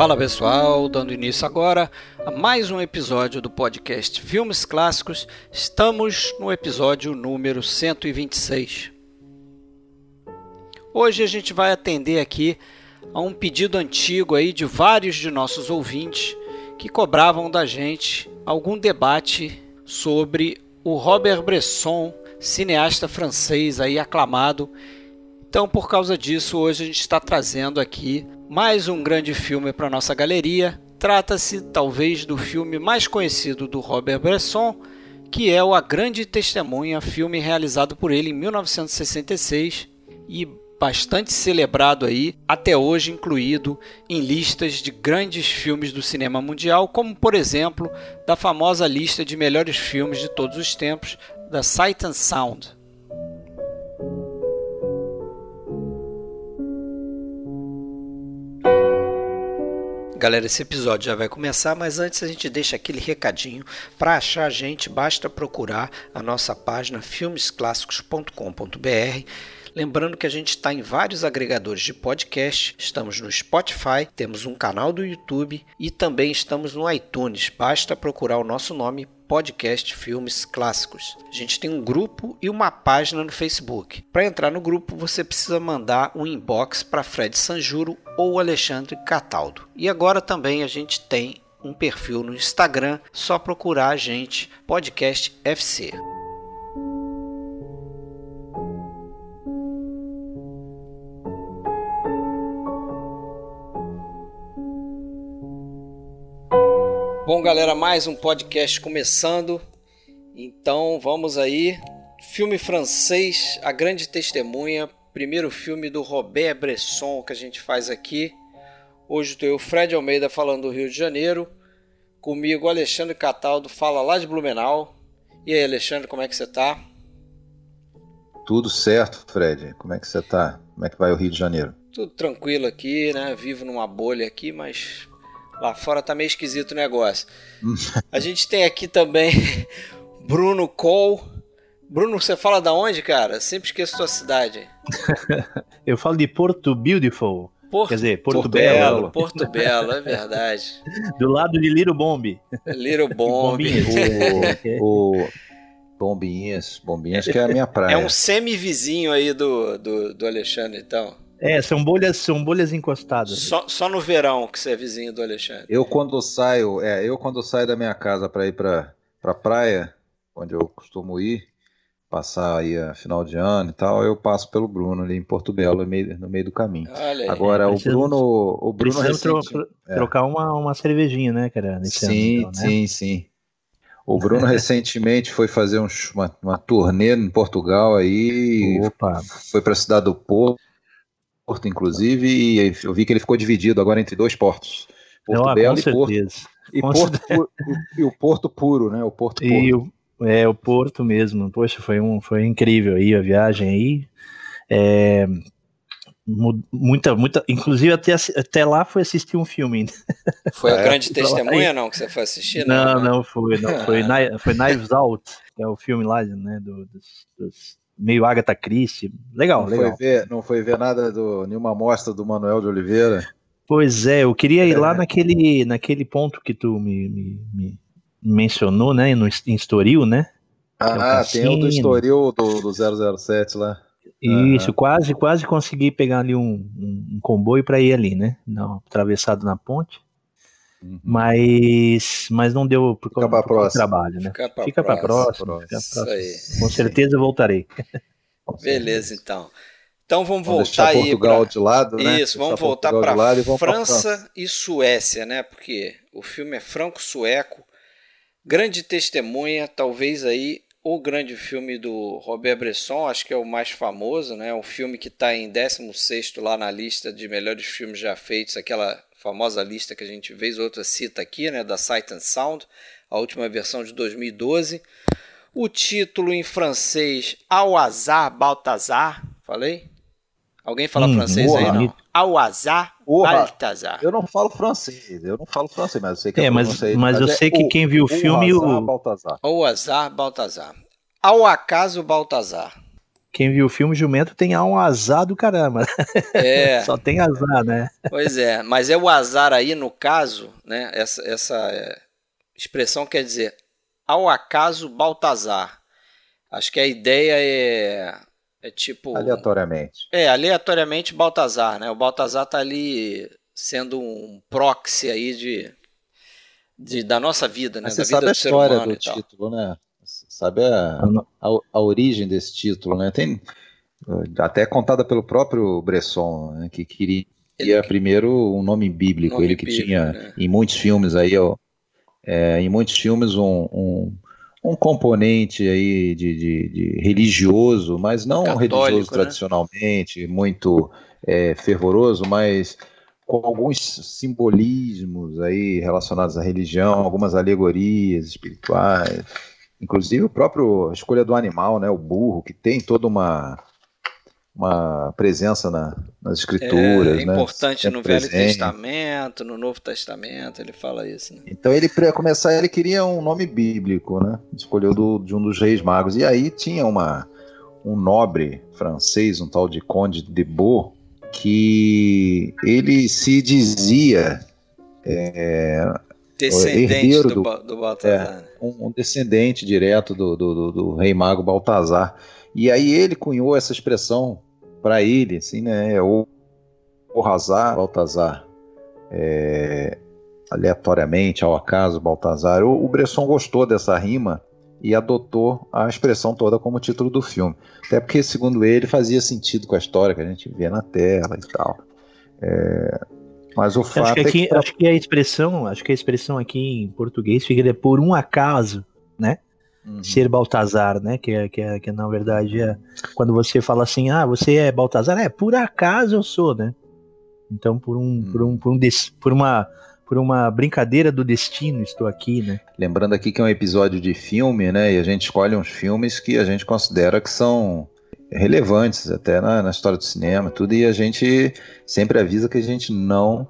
Fala pessoal, dando início agora a mais um episódio do podcast Filmes Clássicos. Estamos no episódio número 126. Hoje a gente vai atender aqui a um pedido antigo aí de vários de nossos ouvintes que cobravam da gente algum debate sobre o Robert Bresson, cineasta francês aí aclamado. Então, por causa disso, hoje a gente está trazendo aqui mais um grande filme para nossa galeria. Trata-se talvez do filme mais conhecido do Robert Bresson, que é o A Grande Testemunha, filme realizado por ele em 1966 e bastante celebrado aí, até hoje incluído em listas de grandes filmes do cinema mundial, como por exemplo, da famosa lista de melhores filmes de todos os tempos da Sight and Sound. Galera, esse episódio já vai começar, mas antes a gente deixa aquele recadinho. Para achar a gente, basta procurar a nossa página filmesclássicos.com.br. Lembrando que a gente está em vários agregadores de podcast, estamos no Spotify, temos um canal do YouTube e também estamos no iTunes. Basta procurar o nosso nome podcast Filmes Clássicos. A gente tem um grupo e uma página no Facebook. Para entrar no grupo, você precisa mandar um inbox para Fred Sanjuro ou Alexandre Cataldo. E agora também a gente tem um perfil no Instagram, só procurar a gente, Podcast FC. Bom, galera, mais um podcast começando. Então vamos aí. Filme francês, A Grande Testemunha, primeiro filme do Robert Bresson que a gente faz aqui. Hoje estou eu, Fred Almeida, falando do Rio de Janeiro. Comigo, Alexandre Cataldo, fala lá de Blumenau. E aí, Alexandre, como é que você tá? Tudo certo, Fred. Como é que você tá? Como é que vai o Rio de Janeiro? Tudo tranquilo aqui, né? Vivo numa bolha aqui, mas Lá fora tá meio esquisito o negócio. a gente tem aqui também Bruno Cole. Bruno, você fala da onde, cara? Sempre esqueço sua cidade. Eu falo de Porto Beautiful. Porto, Quer dizer, Porto, Porto Belo. Belo. Porto Belo, é verdade. Do lado de Little Bomb. Little Bomb. o, o Bombinhas, Bombinhas que é a minha praia. É um semi-vizinho aí do, do, do Alexandre, então. É, são bolhas, são bolhas encostadas. Só, só no verão que você é vizinho do Alexandre. Eu quando saio, é, eu quando saio da minha casa para ir para pra praia, onde eu costumo ir, passar aí a final de ano e tal, eu passo pelo Bruno ali em Porto Belo, no meio, no meio do caminho. Olha Agora o Bruno, o Bruno recente, tro é. trocar uma, uma cervejinha, né, cara? Sim, ano, então, né? sim, sim. O Bruno recentemente foi fazer um, uma, uma turnê em Portugal aí, Opa. foi para a cidade do Porto Porto, inclusive, e eu vi que ele ficou dividido agora entre dois portos. Porto Não, Belo e Porto. E, Porto e, o Porto Puro, né? O Porto Puro. E o, é, o Porto mesmo. Poxa, foi, um, foi incrível aí a viagem aí. É, muita, muita. Inclusive, até, até lá foi assistir um filme. Foi a é, grande testemunha, não, que você foi assistir? Não, não, não foi. Não, foi, foi Knives Out, que é o filme lá, né? Do, dos, dos meio Agatha Christie. Legal, não legal. Foi ver, não foi ver nada do nenhuma amostra do Manuel de Oliveira. Pois é, eu queria ir é. lá naquele, naquele ponto que tu me, me, me mencionou, né? No, em Estoril, né? Ah, é tem o do Estoril do, do 007 lá. Isso, quase, quase consegui pegar ali um, um, um comboio para ir ali, né? Não, atravessado na ponte. Uhum. Mas, mas não deu por Fica para próxima. trabalho, né? Fica para Fica próxima. próxima. Com certeza voltarei. Beleza, então. Então vamos, vamos voltar aí Portugal pra... de lado, né? Isso, vamos voltar para França, França e Suécia, né? Porque o filme é franco-sueco. Grande testemunha, talvez aí o grande filme do Robert Bresson, acho que é o mais famoso, né? Um filme que está em 16 lá na lista de melhores filmes já feitos, aquela famosa lista que a gente vez ou outra cita aqui, né, da Sight and Sound, a última versão de 2012. O título em francês Ao Azar Baltazar, falei? Alguém fala hum, francês aí não? Ao Azar Baltazar. Eu não falo francês, eu não falo francês, mas eu sei que é, mas, mas, mas eu sei é que o, quem viu o filme o Azar Baltazar. Ao Azar Baltazar. Ao acaso Baltazar. Quem viu o filme Jumento tem um azar do caramba. É. Só tem azar, né? Pois é, mas é o azar aí, no caso, né? Essa, essa é, expressão quer dizer ao acaso Baltazar. Acho que a ideia é, é tipo. Aleatoriamente. É, aleatoriamente Baltazar, né? O Baltazar tá ali sendo um proxy aí de, de da nossa vida, né? Mas da você vida sabe a história do título, né? Sabe a, a, a, origem desse título, né? Tem até contada pelo próprio Bresson, né? que queria ele, primeiro um nome bíblico, nome ele que bíblico, tinha né? em muitos filmes aí, ó, é, em muitos filmes um, um, um componente aí de, de, de, religioso, mas não Católico, religioso né? tradicionalmente, muito é, fervoroso, mas com alguns simbolismos aí relacionados à religião, algumas alegorias espirituais, inclusive o próprio a escolha do animal, né, o burro, que tem toda uma uma presença na, nas escrituras. É, é importante né? no presente. Velho Testamento, no Novo Testamento, ele fala isso. Né? Então ele para começar ele queria um nome bíblico, né? Escolheu do, de um dos reis magos e aí tinha uma um nobre francês, um tal de Conde de Beau, que ele se dizia é, descendente do, do, do Baltazar. É, um, um, descendente direto do, do, do, rei mago Baltazar. E aí ele cunhou essa expressão para ele, assim, né? O, o Hazar, Baltazar. É, aleatoriamente, ao acaso, Baltazar. O, o Bresson gostou dessa rima e adotou a expressão toda como título do filme. Até porque, segundo ele, fazia sentido com a história que a gente vê na tela e tal. É, mas o fato acho que, aqui, é que... acho que a expressão, acho que a expressão aqui em português fica por um acaso, né? Uhum. Ser Baltazar, né? Que, é, que, é, que na verdade é quando você fala assim, ah, você é Baltazar, é por acaso eu sou, né? Então por um, uhum. por um, por um, por uma por uma brincadeira do destino, estou aqui, né? Lembrando aqui que é um episódio de filme, né? E a gente escolhe uns filmes que a gente considera que são relevantes até na, na história do cinema, tudo, e a gente sempre avisa que a gente não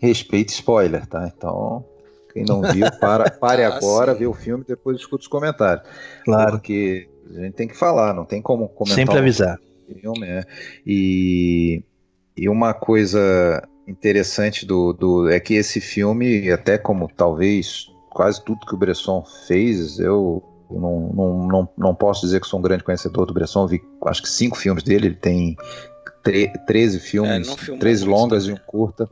respeita spoiler, tá? Então, quem não viu, para, pare ah, agora, sim. vê o filme e depois escuta os comentários. Claro. Porque a gente tem que falar, não tem como comentar. Sempre avisar. Filme, é. E, e uma coisa interessante do, do é que esse filme, até como talvez quase tudo que o Bresson fez, eu não, não, não, não posso dizer que sou um grande conhecedor do Bresson, vi acho que cinco filmes dele, ele tem 13 filmes, é, 13 longas e um curta.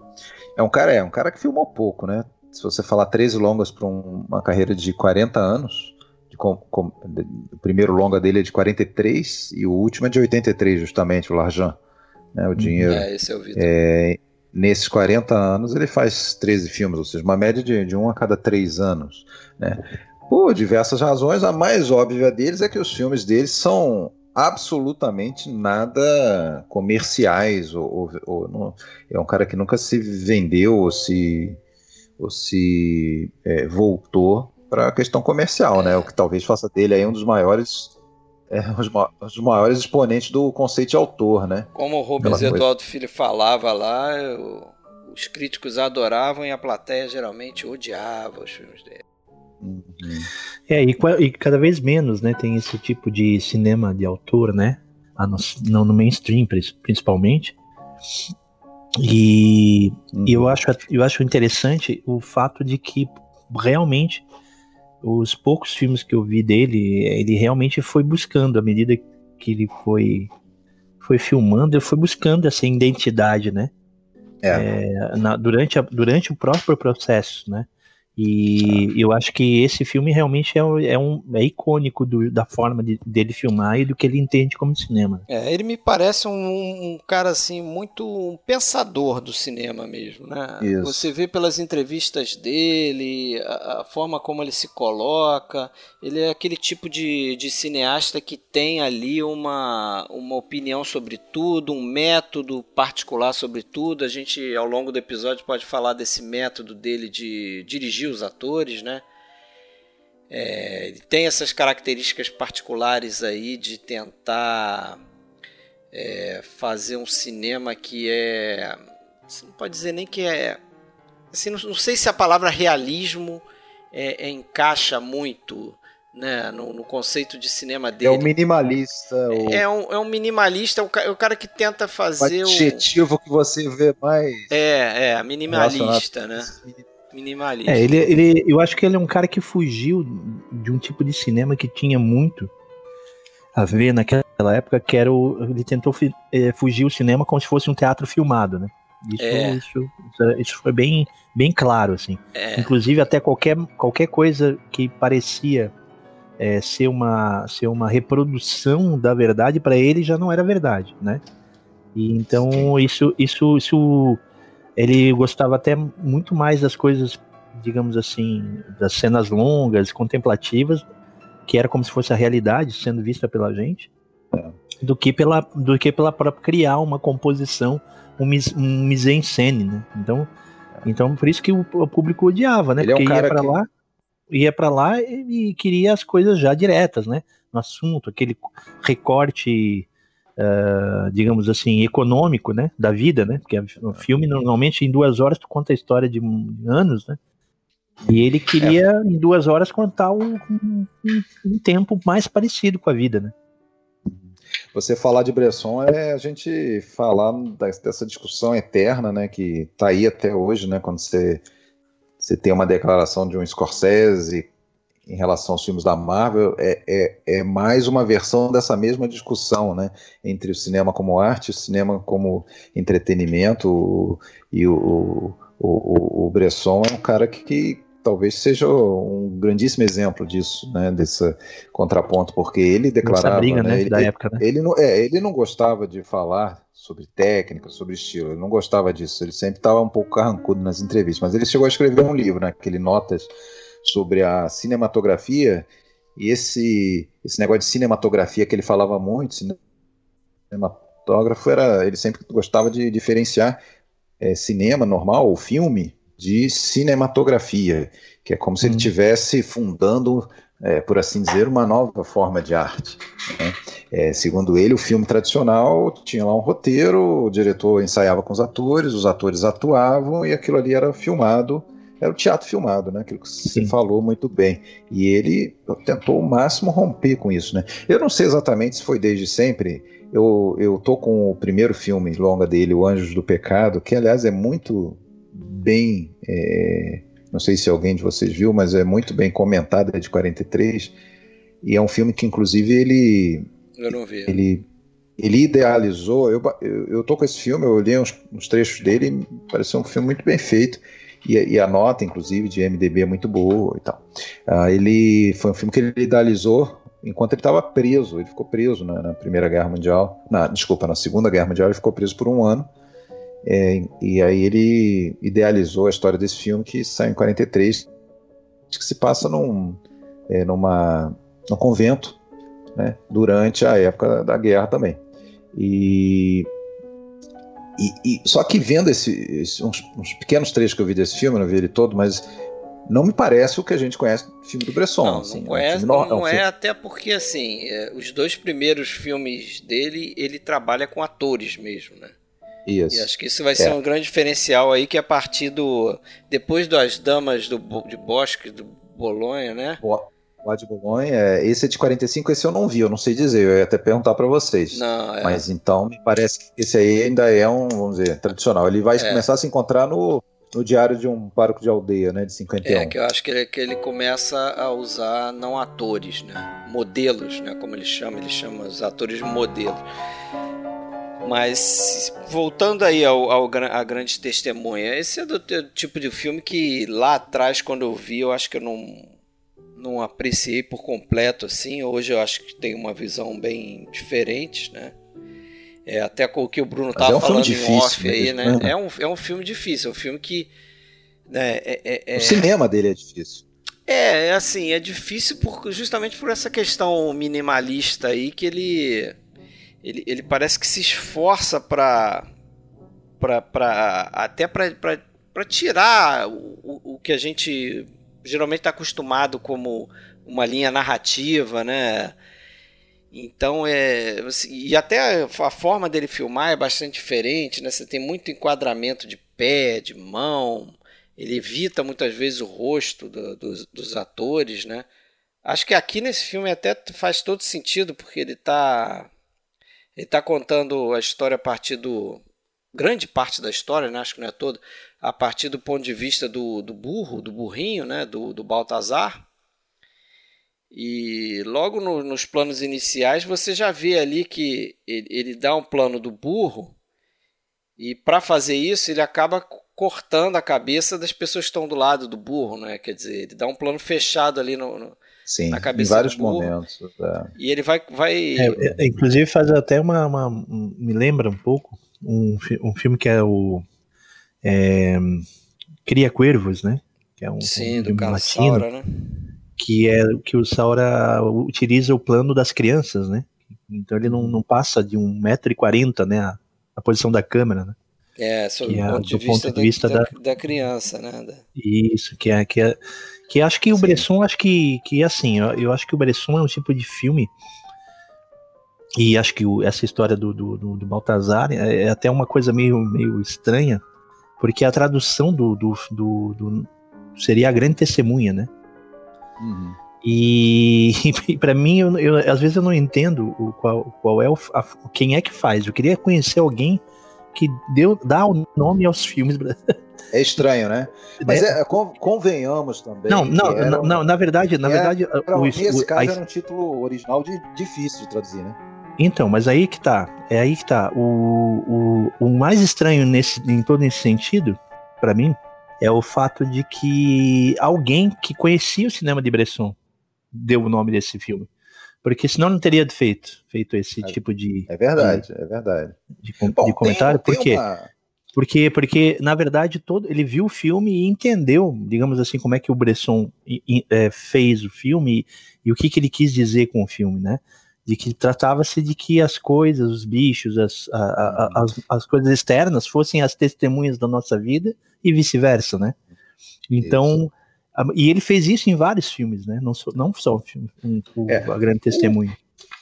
É um cara, é um cara que filmou pouco, né? Se você falar 13 longas para um, uma carreira de 40 anos, de, com, com, de, o primeiro longa dele é de 43 e o último é de 83, justamente, o Larjan. Né, o dinheiro. É, esse é o É, nesses 40 anos ele faz 13 filmes, ou seja, uma média de, de um a cada três anos. Né? Por diversas razões, a mais óbvia deles é que os filmes deles são absolutamente nada comerciais ou, ou, ou não, é um cara que nunca se vendeu ou se ou se é, voltou para a questão comercial, né? O que talvez faça dele aí um dos maiores é, os, maiores exponentes do conceito de autor, né? Como o Rubens Eduardo Filho falava lá, os críticos adoravam e a plateia geralmente odiava os filmes dele. Uhum. É, e, e, cada vez menos, né, tem esse tipo de cinema de autor, né, não no mainstream principalmente. E, uhum. e eu, acho, eu acho interessante o fato de que realmente os poucos filmes que eu vi dele, ele realmente foi buscando, à medida que ele foi, foi filmando, ele foi buscando essa identidade, né? É. É, na, durante, a, durante o próprio processo, né? E eu acho que esse filme realmente é, é, um, é icônico do, da forma de, dele filmar e do que ele entende como cinema. É, ele me parece um, um cara assim muito um pensador do cinema mesmo, né? Isso. Você vê pelas entrevistas dele, a, a, forma como ele se coloca, ele é aquele tipo de, de cineasta que tem ali uma, uma opinião sobre tudo, um método particular sobre tudo. A gente ao longo do episódio pode falar desse método dele de dirigir dirigir os atores, né? É, tem essas características particulares aí de tentar é, fazer um cinema que é. Você não pode dizer nem que é. Assim, não, não sei se a palavra realismo é, é, encaixa muito né, no, no, conceito de cinema dele. É o minimalista. O... É, um, é um minimalista, é o, é o cara que tenta fazer o adjetivo que você vê mais. É, é, minimalista, né? Minimalista. É, ele, ele, eu acho que ele é um cara que fugiu de um tipo de cinema que tinha muito a ver naquela época, que era o. Ele tentou é, fugir o cinema como se fosse um teatro filmado, né? Isso, é. isso, isso, foi bem, bem claro, assim. É. Inclusive, até qualquer, qualquer coisa que parecia é, ser, uma, ser uma reprodução da verdade, para ele já não era verdade, né? E então, isso, isso, isso. Ele gostava até muito mais das coisas, digamos assim, das cenas longas, contemplativas, que era como se fosse a realidade sendo vista pela gente, é. do que pela, do que pela própria criar uma composição um, mis, um mise-en-scène, né? Então, então por isso que o, o público odiava, né? Ele Porque é um ia para que... lá, ia para lá e, e, queria as coisas já diretas, né? No assunto, aquele recorte, uh, digamos assim, econômico, né? Da vida, né? Porque o filme normalmente em duas horas tu conta a história de anos, né? E ele queria é. em duas horas contar um, um, um tempo mais parecido com a vida, né? Você falar de Bresson é a gente falar dessa discussão eterna, né, que está aí até hoje, né, quando você, você tem uma declaração de um Scorsese em relação aos filmes da Marvel, é, é, é mais uma versão dessa mesma discussão, né, entre o cinema como arte, o cinema como entretenimento, e o, o, o, o Bresson é um cara que, que talvez seja um grandíssimo exemplo disso, né, desse contraponto, porque ele declarava, briga, né, né, ele, da época, né? ele não, é, ele não gostava de falar sobre técnica, sobre estilo, ele não gostava disso, ele sempre estava um pouco carrancudo nas entrevistas, mas ele chegou a escrever um livro, né, aquele notas sobre a cinematografia e esse esse negócio de cinematografia que ele falava muito, cinematógrafo era, ele sempre gostava de diferenciar é, cinema normal, o filme de cinematografia, que é como se ele estivesse hum. fundando, é, por assim dizer, uma nova forma de arte. Né? É, segundo ele, o filme tradicional tinha lá um roteiro, o diretor ensaiava com os atores, os atores atuavam e aquilo ali era filmado, era o teatro filmado, né? Aquilo que você falou muito bem. E ele tentou o máximo romper com isso, né? Eu não sei exatamente se foi desde sempre. Eu, eu tô com o primeiro filme longa dele, O Anjos do Pecado, que aliás é muito bem. É, não sei se alguém de vocês viu, mas é muito bem comentado, é de 43. E é um filme que, inclusive, ele. Eu não vi. Ele, ele idealizou. Eu, eu, eu tô com esse filme, eu olhei uns, uns trechos dele e pareceu um filme muito bem feito. E, e, a nota, inclusive, de MDB é muito boa e tal. Ah, ele foi um filme que ele idealizou enquanto ele estava preso. Ele ficou preso na, na, Primeira Guerra Mundial. Na, desculpa, na Segunda Guerra Mundial ele ficou preso por um ano. É, e aí ele idealizou a história desse filme que saiu em 43, que se passa num, é, numa, num convento, né, durante a época da guerra também. E, e, e só que vendo esse, esse uns, uns, pequenos trechos que eu vi desse filme, não vi ele todo, mas não me parece o que a gente conhece do filme do Bresson. Não, assim, não conhece, é não, não é, até porque assim, é, os dois primeiros filmes dele, ele trabalha com atores mesmo, né? Isso. E acho que isso vai ser é. um grande diferencial aí, que a partir do. Depois das Damas do, de Bosque, do Bolonha, né? Lá de Bolonha, é, esse é de 45, esse eu não vi, eu não sei dizer, eu ia até perguntar para vocês. Não, é. Mas então me parece que esse aí ainda é um, vamos dizer, tradicional. Ele vai é. começar a se encontrar no, no Diário de um Pároco de Aldeia, né, de 51. É, que eu acho que ele, que ele começa a usar não atores, né, modelos, né, como ele chama, ele chama os atores modelos. Mas voltando aí ao, ao a grande testemunha, esse é do, do, tipo de filme que lá atrás, quando eu vi, eu acho que eu não, não apreciei por completo assim. Hoje eu acho que tem uma visão bem diferente, né? É, até com o que o Bruno estava é um falando em off aí, né? né? É, um, é um filme difícil, é um filme que. Né, é, é, é, o cinema dele é difícil. É, é assim, é difícil por, justamente por essa questão minimalista aí que ele ele, ele parece que se esforça para para até para tirar o, o que a gente geralmente está acostumado como uma linha narrativa, né? Então é e até a forma dele filmar é bastante diferente, né? Você tem muito enquadramento de pé, de mão. Ele evita muitas vezes o rosto do, dos, dos atores, né? Acho que aqui nesse filme até faz todo sentido, porque ele está ele tá contando a história a partir do. Grande parte da história, né? acho que não é toda, a partir do ponto de vista do, do burro, do burrinho, né? do, do Baltazar. E logo no, nos planos iniciais você já vê ali que ele, ele dá um plano do burro e para fazer isso ele acaba cortando a cabeça das pessoas que estão do lado do burro, né? Quer dizer, ele dá um plano fechado ali no, no Sim, na cabeça em vários do burro, momentos. É. E ele vai. vai... É, é, inclusive faz até uma, uma, Me lembra um pouco um, um filme que é o. É, Cria Cuervos, né? Que é um, Sim, um do Carlos Saura, né? que é que o Saura utiliza o plano das crianças, né? Então ele não, não passa de 1,40m, né? A, a, posição da câmera, né? É, sob o é, ponto, de vista, ponto de vista da, da, da, criança, né? Isso, que é, que é que acho que o Sim. Bresson, acho que, que assim, eu, eu acho que o Bresson é um tipo de filme e acho que o, essa história do, do, do, do Baltazar é, é, até uma coisa meio, meio estranha, porque a tradução do, do, do, do seria a grande testemunha, né? Uhum. E, e para mim, eu, eu, às vezes eu não entendo o, qual, qual é o, a, quem é que faz. Eu queria conhecer alguém que deu, dá o nome aos filmes. É estranho, né? Mas é, é, convenhamos também. Não, não, não, não, na verdade, na verdade, era, o, nesse caso a, era um título original de, difícil de traduzir, né? Então, mas aí que tá, é aí que tá. O, o, o mais estranho nesse, em todo esse sentido, para mim, é o fato de que alguém que conhecia o cinema de Bresson deu o nome desse filme. Porque senão não teria feito, feito esse é, tipo de. É verdade, de, é verdade. De, Bom, de comentário. Tem, Por quê? Uma... Porque, porque, na verdade, todo, ele viu o filme e entendeu, digamos assim, como é que o Bresson é, fez o filme e, e, o que, que ele quis dizer com o filme, né? De que tratava-se de que as coisas, os bichos, as, a, a, as, as coisas externas fossem as testemunhas da nossa vida e vice-versa, né? Então, a, e ele fez isso em vários filmes, né? Não, só, não só o filme, um, o, é, a grande testemunha.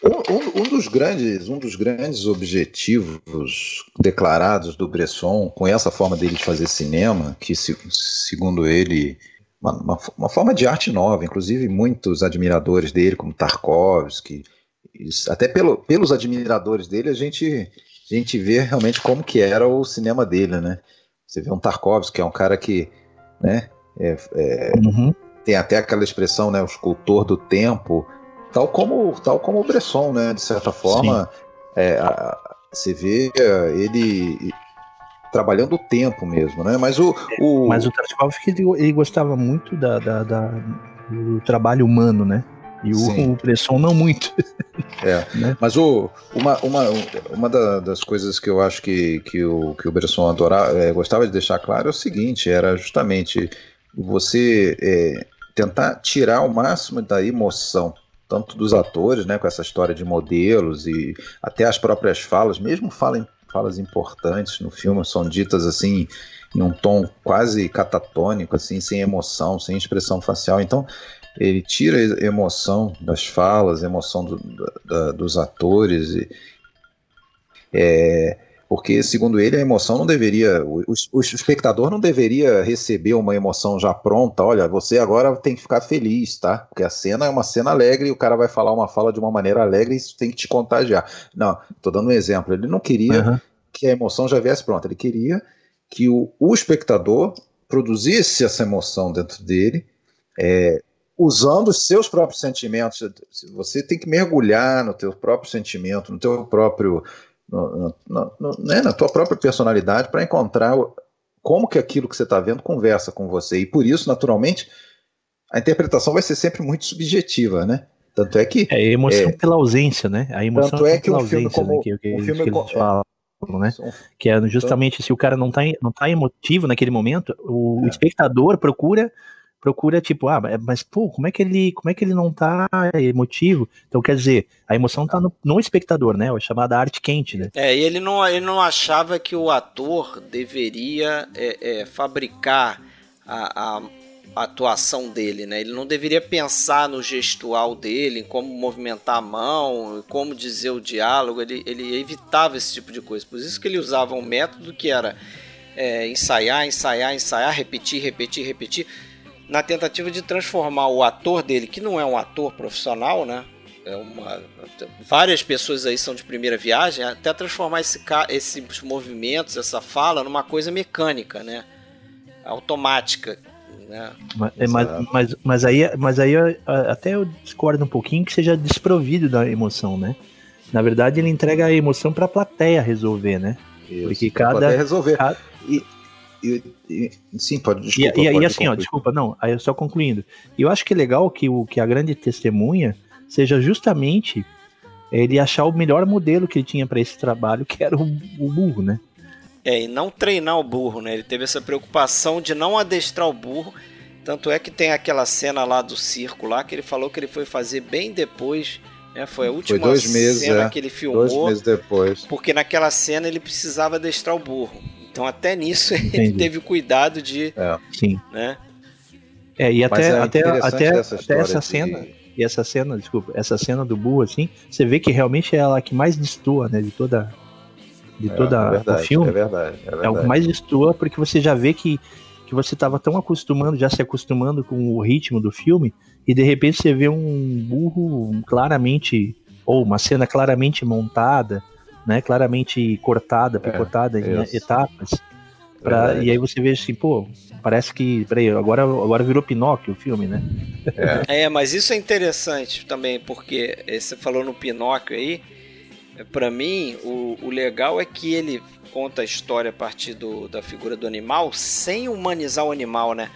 Um, um, dos grandes, um dos grandes objetivos declarados do Bresson com essa forma dele de fazer cinema, que se, segundo ele uma, uma, uma, forma de arte nova, inclusive muitos admiradores dele, como Tarkovsky, até pelo, pelos admiradores dele a gente a gente vê realmente como que era o cinema dele, né? Você vê um Tarkovsky, que é um cara que, né, é, é, uhum. tem até aquela expressão, né, o escultor do tempo, Tal como, tal como o Bresson, né? De certa forma, é, a, você vê ele trabalhando o tempo mesmo, né? Mas o, o... mas o Tarkovsky ele, ele gostava muito da, da, da, do trabalho humano, né? E o, o Bresson não muito. É, né? mas o, uma, uma, uma das coisas que eu acho que, que, o, que o Bresson adorava, é, gostava de deixar claro é o seguinte, era justamente você é, tentar tirar o máximo da emoção tanto dos atores, né, com essa história de modelos e até as próprias falas, mesmo falas, falas importantes no filme são ditas assim em um tom quase catatônico, assim, sem emoção, sem expressão facial. Então ele tira a emoção das falas, a emoção do, da, dos atores e é, porque, segundo ele, a emoção não deveria. O, o, espectador não deveria receber uma emoção já pronta. Olha, você agora tem que ficar feliz, tá? Porque a cena é uma cena alegre e o cara vai falar uma fala de uma maneira alegre e isso tem que te contagiar. Não, tô dando um exemplo. Ele não queria uhum. que a emoção já viesse pronta. Ele queria que o, o espectador produzisse essa emoção dentro dele. É, usando os seus próprios sentimentos. Você tem que mergulhar no teu próprio sentimento, no teu próprio no, no, no, né, na tua própria personalidade para encontrar como que aquilo que você está vendo conversa com você. E por isso, naturalmente, a interpretação vai ser sempre muito subjetiva, né? Tanto é que. É a emoção é, pela ausência, né? A emoção tanto é que um filme como. Né? Que, que, um filme que eles falam, né? Que é justamente se o cara não está não tá emotivo naquele momento, o é. espectador procura procura tipo, ah, mas pô, como é que ele, como é que ele não tá emotivo? Então quer dizer, a emoção tá no, no espectador, né? É chamada arte quente, né? É, e ele não, ele não achava que o ator deveria é, é, fabricar a, a, a, atuação dele, né? Ele não deveria pensar no gestual dele, em como movimentar a mão, como dizer o diálogo. Ele, ele evitava esse tipo de coisa. Por isso que ele usava um método que era é, ensaiar, ensaiar, ensaiar, repetir, repetir, repetir na tentativa de transformar o ator dele, que não é um ator profissional, né? É uma, várias pessoas aí são de primeira viagem, até transformar esse, esses movimentos, essa fala, numa coisa mecânica, né? Automática. Né? Mas, é, mas, mas, mas, aí, mas aí até eu discordo um pouquinho que seja desprovido da emoção, né? Na verdade, ele entrega a emoção para a plateia resolver, né? Isso, Porque cada. resolver. Cada... E, e, e, sim, pode, desculpa. E, e, pode e assim, concluir. ó, desculpa, não, aí só concluindo. E eu acho que é legal que, o, que a grande testemunha seja justamente ele achar o melhor modelo que ele tinha para esse trabalho, que era o, o, burro, né? É, e não treinar o burro, né? Ele teve essa preocupação de não adestrar o burro. Tanto é que tem aquela cena lá do circo lá que ele falou que ele foi fazer bem depois. Né? Foi a última foi dois meses, cena é. que ele filmou. Dois meses depois. Porque naquela cena ele precisava adestrar o burro. Então até nisso Entendi. ele teve o cuidado de. É. Sim. Né? É, e até, é até, até, até essa de... cena. E essa cena, desculpa, essa cena do burro, assim, você vê que realmente é ela que mais destoa, né? De toda. De é, toda é verdade, o filme. É verdade, é verdade. É o que mais destoa, porque você já vê que, que você estava tão acostumando, já se acostumando com o ritmo do filme, e de repente você vê um burro claramente. Ou uma cena claramente montada, né, claramente cortada, picotada é, em etapas. Pra, e aí você vê assim, pô, parece que. Peraí, agora, agora virou Pinóquio o filme, né? É. é, mas isso é interessante também, porque você falou no Pinóquio aí. Para mim, o, o legal é que ele conta a história a partir do, da figura do animal sem humanizar o animal, né?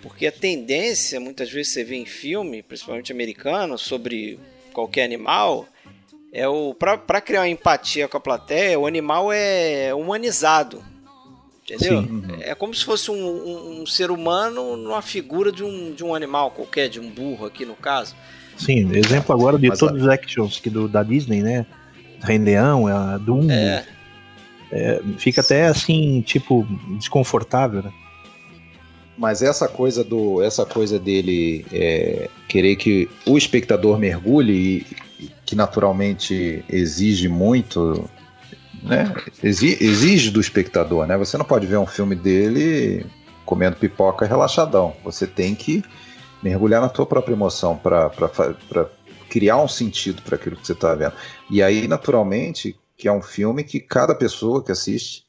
Porque a tendência, muitas vezes você vê em filme, principalmente americano, sobre qualquer animal, é o para criar uma empatia com a plateia, o animal é humanizado. Entendeu? Sim. É como se fosse um, um, um, ser humano numa figura de um, de um animal qualquer, de um burro aqui no caso. Sim, exemplo agora de Mas todos a... os actions que do, da Disney, né? Rei Leão, a Dumbo. É. É, fica até assim, tipo, desconfortável, né? Mas essa coisa do, essa coisa dele é, querer que o espectador mergulhe e que naturalmente exige muito né, exige do espectador, né? Você não pode ver um filme dele comendo pipoca relaxadão. Você tem que mergulhar na tua própria emoção para criar um sentido para aquilo que você está vendo. E aí, naturalmente, que é um filme que cada pessoa que assiste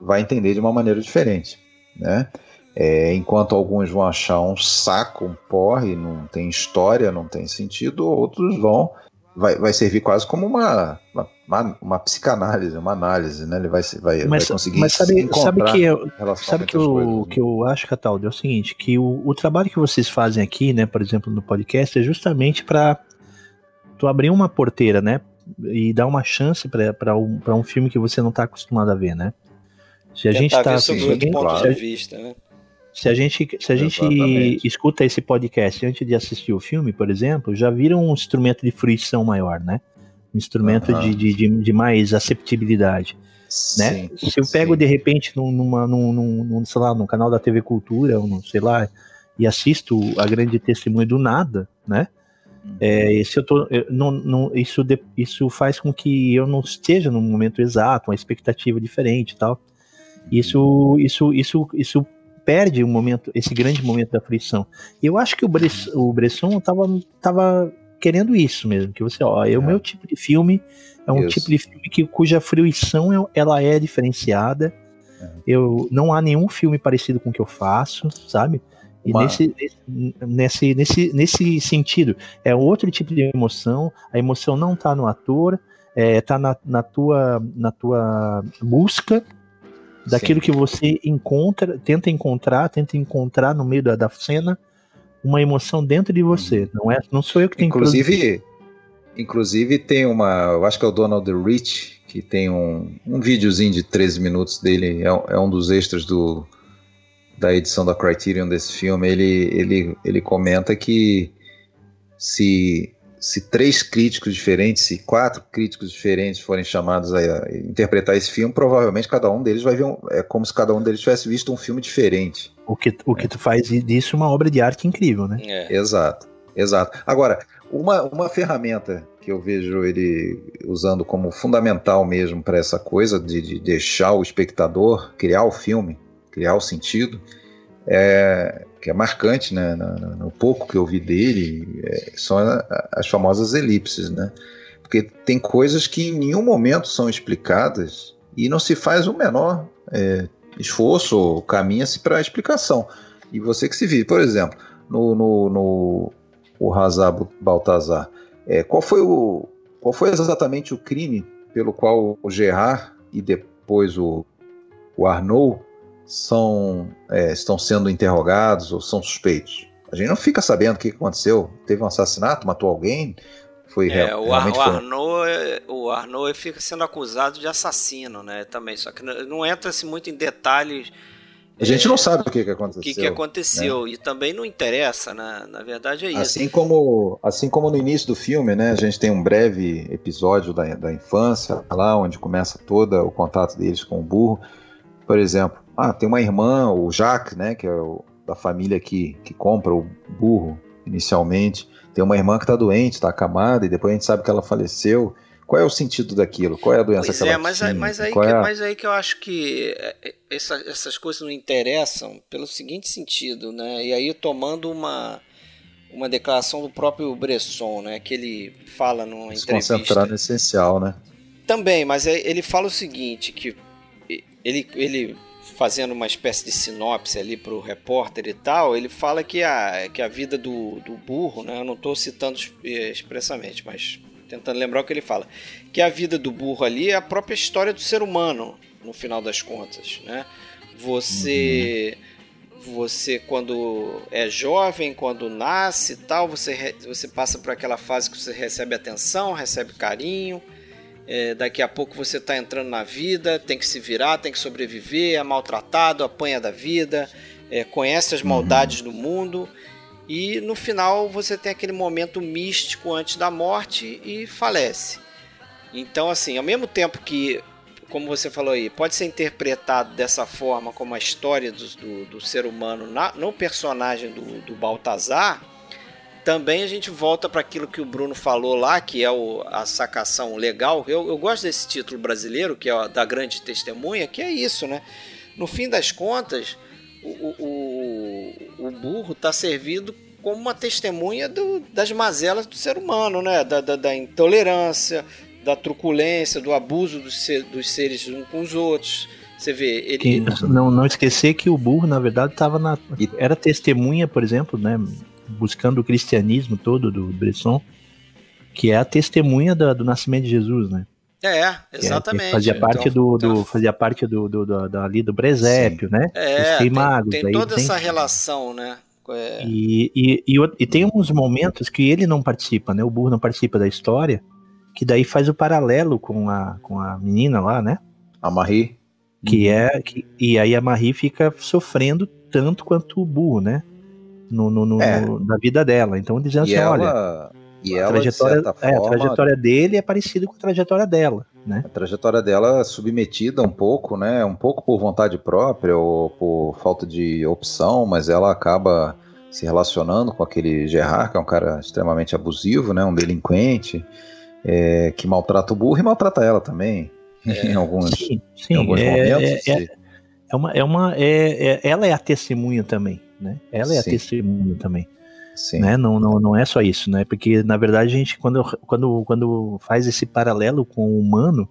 vai entender de uma maneira diferente, né? É, enquanto alguns vão achar um saco, um porre, não tem história, não tem sentido, outros vão vai, vai servir quase como uma, uma, uma, psicanálise, uma análise, né? Ele vai, vai, mas, vai conseguir mas sabe, sabe que eu, sabe que eu, coisas, né? que eu acho, Cataldo, é o seguinte, que o, o trabalho que vocês fazem aqui, né, por exemplo, no podcast, é justamente para tu abrir uma porteira, né, e dar uma chance para um, um filme que você não está acostumado a ver, né? Se a Tentar gente está assim, outro ponto de vista, né? Se a gente, se a gente escuta esse podcast antes de assistir o filme, por exemplo, já vira um instrumento de fruição maior, né? Um instrumento uhum. de, de, de, de, mais aceptabilidade. Né? Sim, se eu pego sim. de repente numa, num, num, num, sei lá, no canal da TV Cultura, ou no, sei lá, e assisto a grande testemunha do nada, né? Uhum. É, se eu tô, eu, não, não, isso, de, isso faz com que eu não esteja no momento exato, uma expectativa diferente e tal. Isso, isso, isso, isso perde o momento, esse grande momento da fruição. E eu acho que o, Bress, o Bresson tava, tava querendo isso mesmo, que você, ó, é, é. o meu tipo de filme, é um isso. tipo de filme que, cuja fruição é, ela é diferenciada. É. Eu não há nenhum filme parecido com o que eu faço, sabe? E nesse, nesse, nesse, nesse sentido, é outro tipo de emoção. A emoção não está no ator, é, tá na, na, tua, na tua busca daquilo Sim. que você encontra, tenta encontrar, tenta encontrar no meio da, da cena uma emoção dentro de você. Uhum. Não é, não sou eu que tenho inclusive, que inclusive tem uma, eu acho que é o Donald Rich que tem um, um videozinho de 13 minutos dele, é, é um dos extras do da edição da Criterion desse filme. Ele ele ele comenta que se se três críticos diferentes, se quatro críticos diferentes forem chamados a interpretar esse filme, provavelmente cada um deles vai ver um, é como se cada um deles tivesse visto um filme diferente. O que, o que tu faz disso uma obra de arte incrível, né? É. Exato, exato. Agora, uma, uma ferramenta que eu vejo ele usando como fundamental mesmo para essa coisa de, de deixar o espectador criar o filme, criar o sentido, é, que é marcante, né, no, no pouco que eu vi dele, é, são as famosas elipses, né? Porque tem coisas que em nenhum momento são explicadas e não se faz o menor é, esforço ou caminha-se para a explicação. E você que se vive, por exemplo, no, no, no o Hazar Baltazar, é, qual foi o qual foi exatamente o crime pelo qual o Gerard e depois o, o Arnaud são, é, estão sendo interrogados ou são suspeitos? A gente não fica sabendo o que aconteceu. Teve um assassinato, matou alguém? Foi é, real, o, realmente o Arnaud, foi... o Arnaud fica sendo acusado de assassino, né? Também, só que não entra-se muito em detalhes a gente é, não sabe o que, que aconteceu. O que, que aconteceu. Né? E também não interessa, né? na verdade é isso. Assim como, assim como no início do filme, né? A gente tem um breve episódio da, da infância, lá onde começa todo o contato deles com o burro. Por exemplo, ah, tem uma irmã, o Jacques, né? Que é o, da família que, que compra o burro inicialmente. Tem uma irmã que está doente, está acamada, e depois a gente sabe que ela faleceu. Qual é o sentido daquilo? Qual é a doença pois que ela é, mas, tinha? Mas aí, que, é mas aí que eu acho que é, é, essa, essas coisas não interessam pelo seguinte sentido, né? E aí tomando uma, uma declaração do próprio Bresson, né? Que ele fala numa Se entrevista... concentrar no essencial, né? Também, mas ele fala o seguinte, que ele, ele fazendo uma espécie de sinopse ali para o repórter e tal, ele fala que a, que a vida do, do burro, né? Eu não estou citando expressamente, mas tentando lembrar o que ele fala, que a vida do burro ali é a própria história do ser humano, no final das contas, né? Você uhum. você quando é jovem, quando nasce e tal, você você passa por aquela fase que você recebe atenção, recebe carinho, é, daqui a pouco você está entrando na vida, tem que se virar, tem que sobreviver, é maltratado, apanha da vida, é, conhece as maldades do mundo e no final você tem aquele momento místico antes da morte e falece. Então, assim, ao mesmo tempo que, como você falou aí, pode ser interpretado dessa forma como a história do, do, do ser humano na, no personagem do, do Baltazar, também a gente volta para aquilo que o Bruno falou lá, que é o, a sacação legal. Eu, eu gosto desse título brasileiro, que é da grande testemunha, que é isso, né? No fim das contas, o, o, o burro está servido como uma testemunha do, das mazelas do ser humano, né? Da, da, da, intolerância, da truculência, do abuso dos, ser, dos seres uns com os outros. Você vê, ele. Não, não esquecer que o burro, na verdade, estava na. Era testemunha, por exemplo, né? Buscando o cristianismo todo do Bresson, que é a testemunha da, do nascimento de Jesus, né? É, exatamente. É, fazia parte então, do, do então... fazia parte do, do, do, do ali do presépio, Sim. né? É, tem, tem toda tem... essa relação, né? É... E, e, e, e, tem uns momentos que ele não participa, né? O burro não participa da história, que daí faz o paralelo com a, com a menina lá, né? A Marie. Que é. Que, e aí a Marie fica sofrendo tanto quanto o burro, né? No, no, no, é. no na vida dela. Então dizendo assim, ela... olha e a ela, trajetória, forma, é, a trajetória dele é parecida com a trajetória dela, né? A trajetória dela é submetida um pouco, né? Um pouco por vontade própria ou por falta de opção, mas ela acaba se relacionando com aquele Gerard, que é um cara extremamente abusivo, né? Um delinquente é, que maltrata o burro e maltrata ela também. É, em alguns, sim, sim, em alguns é, momentos. É, é, uma, é uma, é, é, ela é a testemunha também, né? Ela é sim. a testemunha também. Sim. Né? Não, não, não é só isso, né? Porque na verdade a gente quando, quando, quando faz esse paralelo com o humano,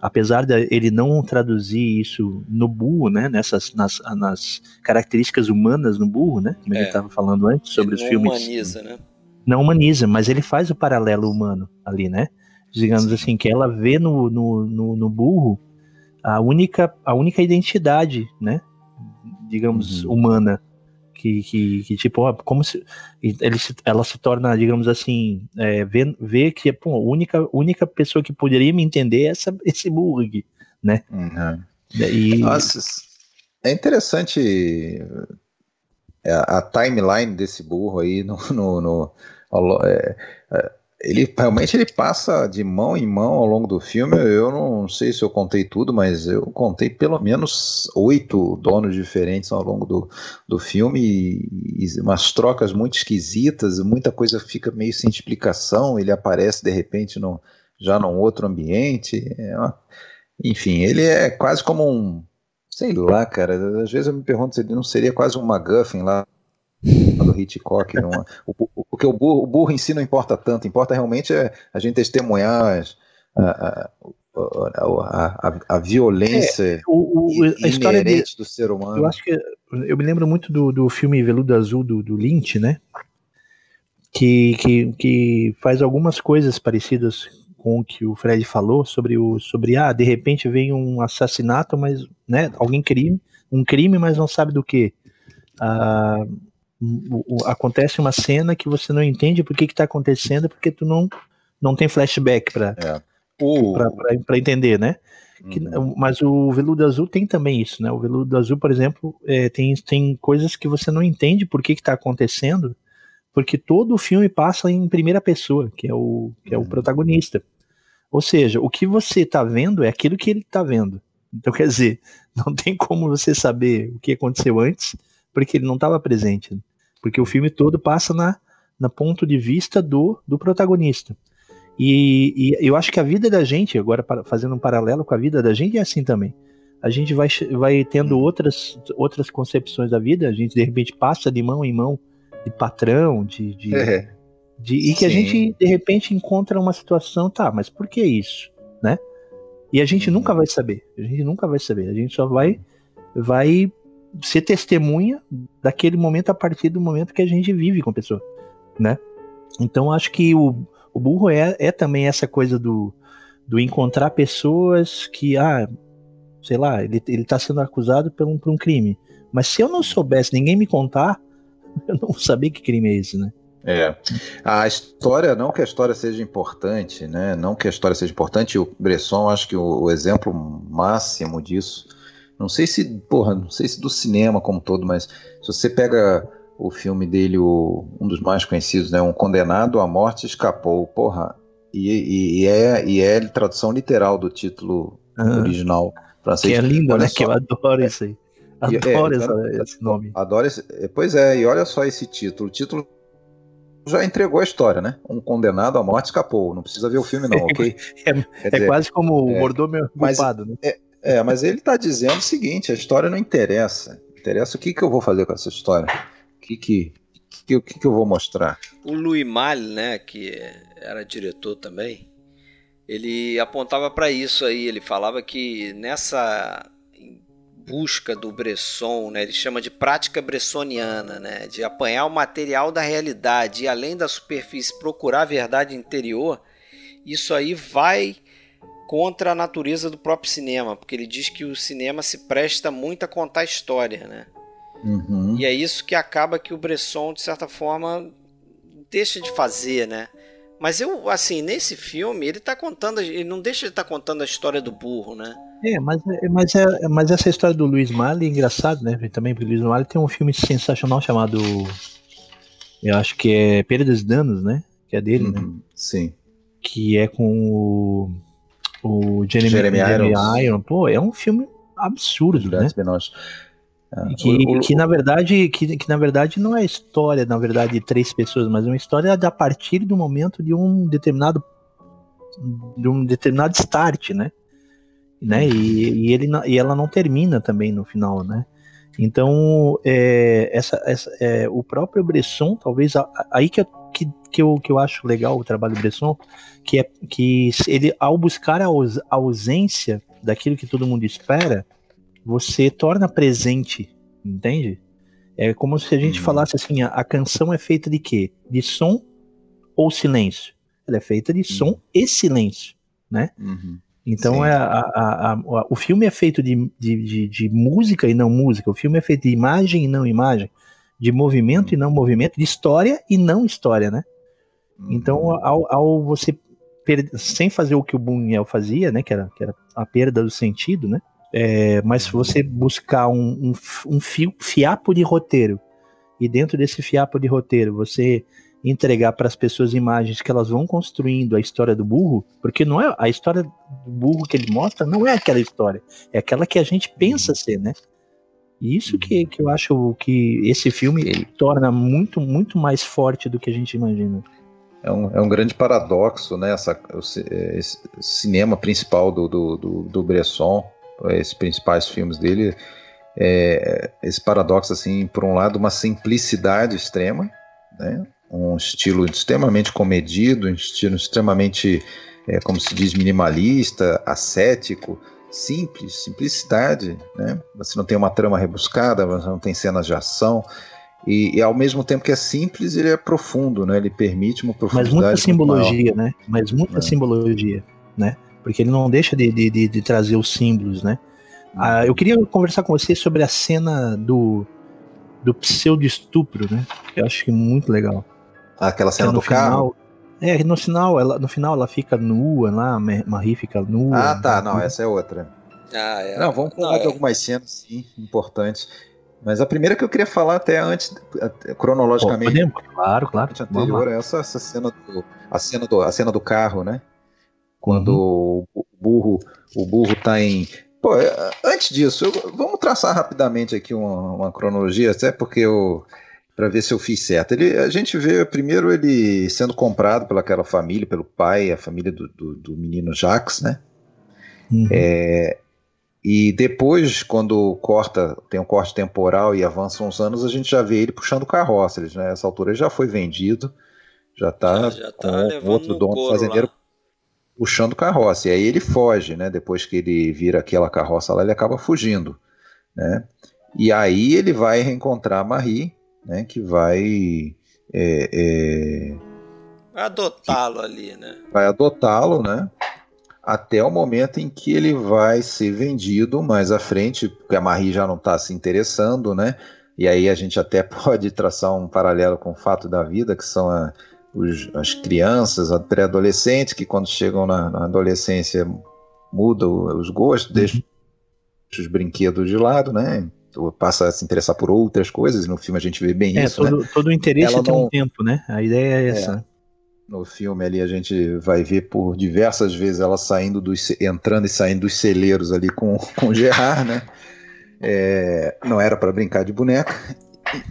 apesar de ele não traduzir isso no burro, né? Nessas nas, nas características humanas no burro, né? Como é. ele estava falando antes sobre ele os filmes. Não humaniza, né? Não humaniza, mas ele faz o paralelo humano ali, né? Digamos Sim. assim, que ela vê no, no, no, no, burro a única, a única identidade, né? Digamos, uhum. humana que, que, que, tipo, como se ele ela se torna, digamos assim, é, vê, vê que pô, a única, única pessoa que poderia me entender é essa, esse Burg, né? Uhum. E... Nossa, é interessante é, a, a, timeline desse burro aí no, no, no é, é, ele realmente ele passa de mão em mão ao longo do filme. Eu não sei se eu contei tudo, mas eu contei pelo menos oito donos diferentes ao longo do, do filme e, e umas trocas muito esquisitas. Muita coisa fica meio sem explicação. Ele aparece de repente no, já num outro ambiente. É enfim, ele é quase como um Sei lá, cara. Às vezes eu me pergunto se ele não seria quase um MacGuffin lá Hitchcock. Uma, o, porque o burro, o burro em si não importa tanto, importa realmente é a gente testemunhar a, a, a, a, a violência é, o, o, a história de, do ser humano. Eu acho que eu me lembro muito do, do filme Veludo Azul do, do Lynch, né? Que, que, que faz algumas coisas parecidas com o que o Fred falou sobre o sobre ah de repente vem um assassinato mas né alguém crime um crime mas não sabe do que ah, acontece uma cena que você não entende por que está acontecendo porque tu não não tem flashback para é. para entender né que, uhum. mas o veludo azul tem também isso né o veludo azul por exemplo é, tem tem coisas que você não entende por que está acontecendo porque todo o filme passa em primeira pessoa, que é o, que é o uhum. protagonista. Ou seja, o que você está vendo é aquilo que ele está vendo. Então, quer dizer, não tem como você saber o que aconteceu antes, porque ele não estava presente. Porque o filme todo passa na, na ponto de vista do, do protagonista. E, e eu acho que a vida da gente, agora fazendo um paralelo com a vida da gente, é assim também. A gente vai, vai tendo uhum. outras, outras concepções da vida, a gente de repente passa de mão em mão de patrão, de. de, é. de e que Sim. a gente, de repente, encontra uma situação, tá, mas por que isso? Né? E a gente nunca vai saber. A gente nunca vai saber. A gente só vai, vai ser testemunha daquele momento a partir do momento que a gente vive com a pessoa, né? Então acho que o, o burro é, é também essa coisa do, do encontrar pessoas que, ah, sei lá, ele, ele tá sendo acusado por um, por um crime. Mas se eu não soubesse, ninguém me contar, eu não sabia que crime é esse, né? É. A história, não que a história seja importante, né? Não que a história seja importante, o Bresson, acho que o, o, exemplo máximo disso, não sei se, porra, não sei se do cinema como todo, mas se você pega o filme dele, o, um dos mais conhecidos, né? Um Condenado à Morte Escapou, porra, e, e, e é, e é tradução literal do título uhum. original francês. Que é lindo, Olha né? Só, que eu adoro isso aí. Adoro é, esse nome. Adoro esse, pois é, e olha só esse título. O título já entregou a história, né? Um condenado à morte escapou. Não precisa ver o filme, não, ok? é, é quase como o é, mordomo culpado, né? É, é, mas ele está dizendo o seguinte: a história não interessa. Interessa o que, que eu vou fazer com essa história. O que, que, que, que, que eu vou mostrar. O Louis Malle, né, que era diretor também, ele apontava para isso aí. Ele falava que nessa busca do Bresson, né? ele chama de prática bressoniana, né? de apanhar o material da realidade e além da superfície procurar a verdade interior, isso aí vai contra a natureza do próprio cinema, porque ele diz que o cinema se presta muito a contar história, né? Uhum. E é isso que acaba que o Bresson, de certa forma, deixa de fazer, né? Mas eu, assim, nesse filme, ele tá contando, ele não deixa de estar tá contando a história do burro, né? É, mas, é, mas, é, mas essa história do Luiz Mali é engraçado, né? Também, porque o Luiz Mali tem um filme sensacional chamado. Eu acho que é Perdas e Danos, né? Que é dele, né? uhum, né? Sim. Que é com o. O Jeremy, Jeremy, Jeremy Irons. Irons. Pô, é um filme absurdo, né? É. Que, o, o, que, na verdade que, que na verdade não é história na verdade de três pessoas mas é uma história a partir do momento de um determinado de um determinado start né né? E, e, ele, e ela não termina também no final, né? Então, é, essa, essa, é, o próprio Bresson, talvez, aí que, que, que, eu, que eu acho legal o trabalho do Bresson, que é que ele, ao buscar a ausência daquilo que todo mundo espera, você torna presente, entende? É como se a gente uhum. falasse assim, a, a, canção é feita de quê? De som ou silêncio? Ela é feita de som uhum. e silêncio, né? Uhum. Então é a, a, a, o filme é feito de, de, de, de, música e não música, o filme é feito de imagem e não imagem, de movimento e não movimento, de história e não história, né? Então, uhum. ao, ao você sem fazer o que o Buñuel fazia, né, que era, que era a perda do sentido, né? É, mas se você buscar um, um, um fio, fiapo de roteiro e dentro desse fiapo de roteiro você entregar para as pessoas imagens que elas vão construindo a história do burro, porque não é a história do burro que ele mostra não é aquela história, é aquela que a gente pensa ser, né? E isso que, que eu acho que esse filme torna muito, muito mais forte do que a gente imagina. É um, é um grande paradoxo, né? Essa, esse cinema principal do, do, do, do Bresson, esses principais filmes dele, é, esse paradoxo, assim, por um lado, uma simplicidade extrema, né? um estilo extremamente comedido, um estilo extremamente, é, como se diz, minimalista, ascético, simples, simplicidade, né? Você não tem uma trama rebuscada, você não tem cenas de ação, e, e, ao mesmo tempo que é simples, ele é profundo, né? Ele permite uma profundidade. Mas muita simbologia, né? Mas muita é. simbologia, né? Porque ele não deixa de, de, de, de trazer os símbolos, né? Ah, eu queria conversar com você sobre a cena do, do pseudo estupro, né? Eu acho que é muito legal. aquela cena do final, carro? É, no final, ela, no final ela fica nua lá, a Marie fica nua. Ah, tá, não, essa é outra. Ah, é. Não, vamos falar não, de é. algumas cenas, sim, importantes. Mas a primeira que eu queria falar até antes, cronologicamente. Pô, claro, claro. Anterior é essa, essa cena do, a cena do, a cena do carro, né? Quando uhum. o burro, o burro tá em Pô, é, antes disso, eu, vamos traçar rapidamente aqui uma, uma cronologia, até porque eu para ver se eu fiz certo. Ele, a gente vê primeiro ele sendo comprado pelaquela família, pelo pai, a família do, do, do menino Jacques, né? Uhum. É, e depois, quando corta, tem um corte temporal e avançam uns anos, a gente já vê ele puxando carroças, né? Nessa altura ele já foi vendido, já está já, já tá com outro dono fazendeiro lá. puxando carroça. E aí ele foge, né? Depois que ele vira aquela carroça lá, ele acaba fugindo, né? E aí ele vai reencontrar a Marie, né? Que vai é, é, adotá-lo ali, né? Vai adotá-lo, né? até o momento em que ele vai ser vendido mais à frente, porque a Marie já não está se interessando, né? E aí a gente até pode traçar um paralelo com o fato da vida, que são a, os, as crianças, as pré-adolescentes, que quando chegam na, na adolescência mudam os gostos, uhum. deixam os brinquedos de lado, né? Passa a se interessar por outras coisas, e no filme a gente vê bem é, isso. Todo, né? todo o interesse Ela tem não... um tempo, né? A ideia é essa. É no filme ali a gente vai ver por diversas vezes ela saindo dos entrando e saindo dos celeiros ali com com Gerard, né? É, não era para brincar de boneca.